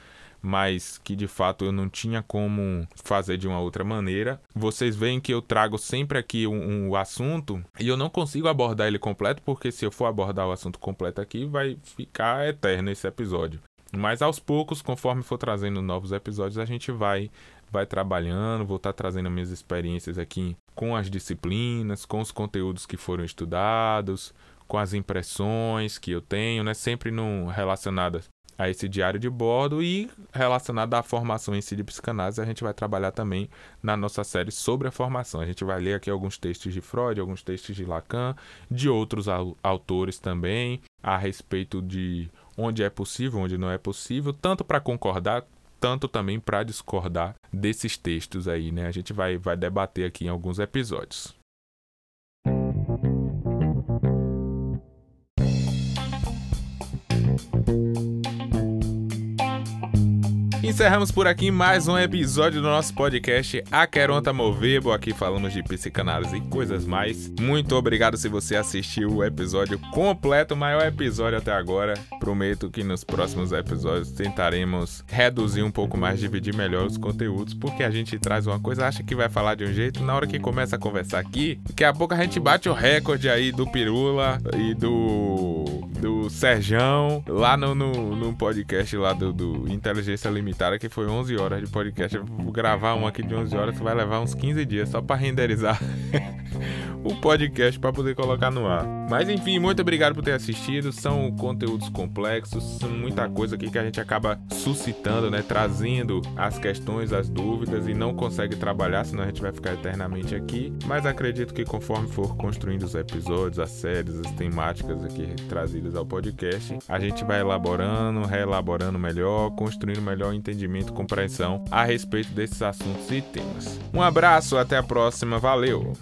mas que de fato eu não tinha como fazer de uma outra maneira. Vocês veem que eu trago sempre aqui um, um assunto e eu não consigo abordar ele completo, porque se eu for abordar o assunto completo aqui, vai ficar eterno esse episódio. Mas aos poucos, conforme for trazendo novos episódios, a gente vai vai trabalhando, vou estar trazendo minhas experiências aqui com as disciplinas, com os conteúdos que foram estudados, com as impressões que eu tenho, né, sempre relacionadas a esse diário de bordo e relacionado à formação em si de psicanálise, a gente vai trabalhar também na nossa série sobre a formação. A gente vai ler aqui alguns textos de Freud, alguns textos de Lacan, de outros autores também, a respeito de onde é possível, onde não é possível, tanto para concordar tanto também para discordar desses textos aí, né? A gente vai, vai debater aqui em alguns episódios. Encerramos por aqui mais um episódio do nosso podcast Aqueronta Movebo. Aqui falamos de psicanálise e coisas mais. Muito obrigado se você assistiu o episódio completo, o maior episódio até agora. Prometo que nos próximos episódios tentaremos reduzir um pouco mais, dividir melhor os conteúdos, porque a gente traz uma coisa, acha que vai falar de um jeito, na hora que começa a conversar aqui, daqui a pouco a gente bate o recorde aí do Pirula e do, do Serjão, lá no, no, no podcast lá do, do, Inteligência Limitada, que foi 11 horas de podcast. Eu vou gravar um aqui de 11 horas vai levar uns 15 dias só para renderizar o podcast para poder colocar no ar. Mas enfim, muito obrigado por ter assistido. São conteúdos complexos, são muita coisa aqui que a gente acaba suscitando, né, trazendo as questões, as dúvidas e não consegue trabalhar, senão a gente vai ficar eternamente aqui. Mas acredito que conforme for construindo os episódios, as séries, as temáticas aqui trazidas ao podcast, a gente vai elaborando, reelaborando melhor, construindo melhor entendimento e compreensão a respeito desses assuntos e temas. Um abraço, até a próxima, valeu!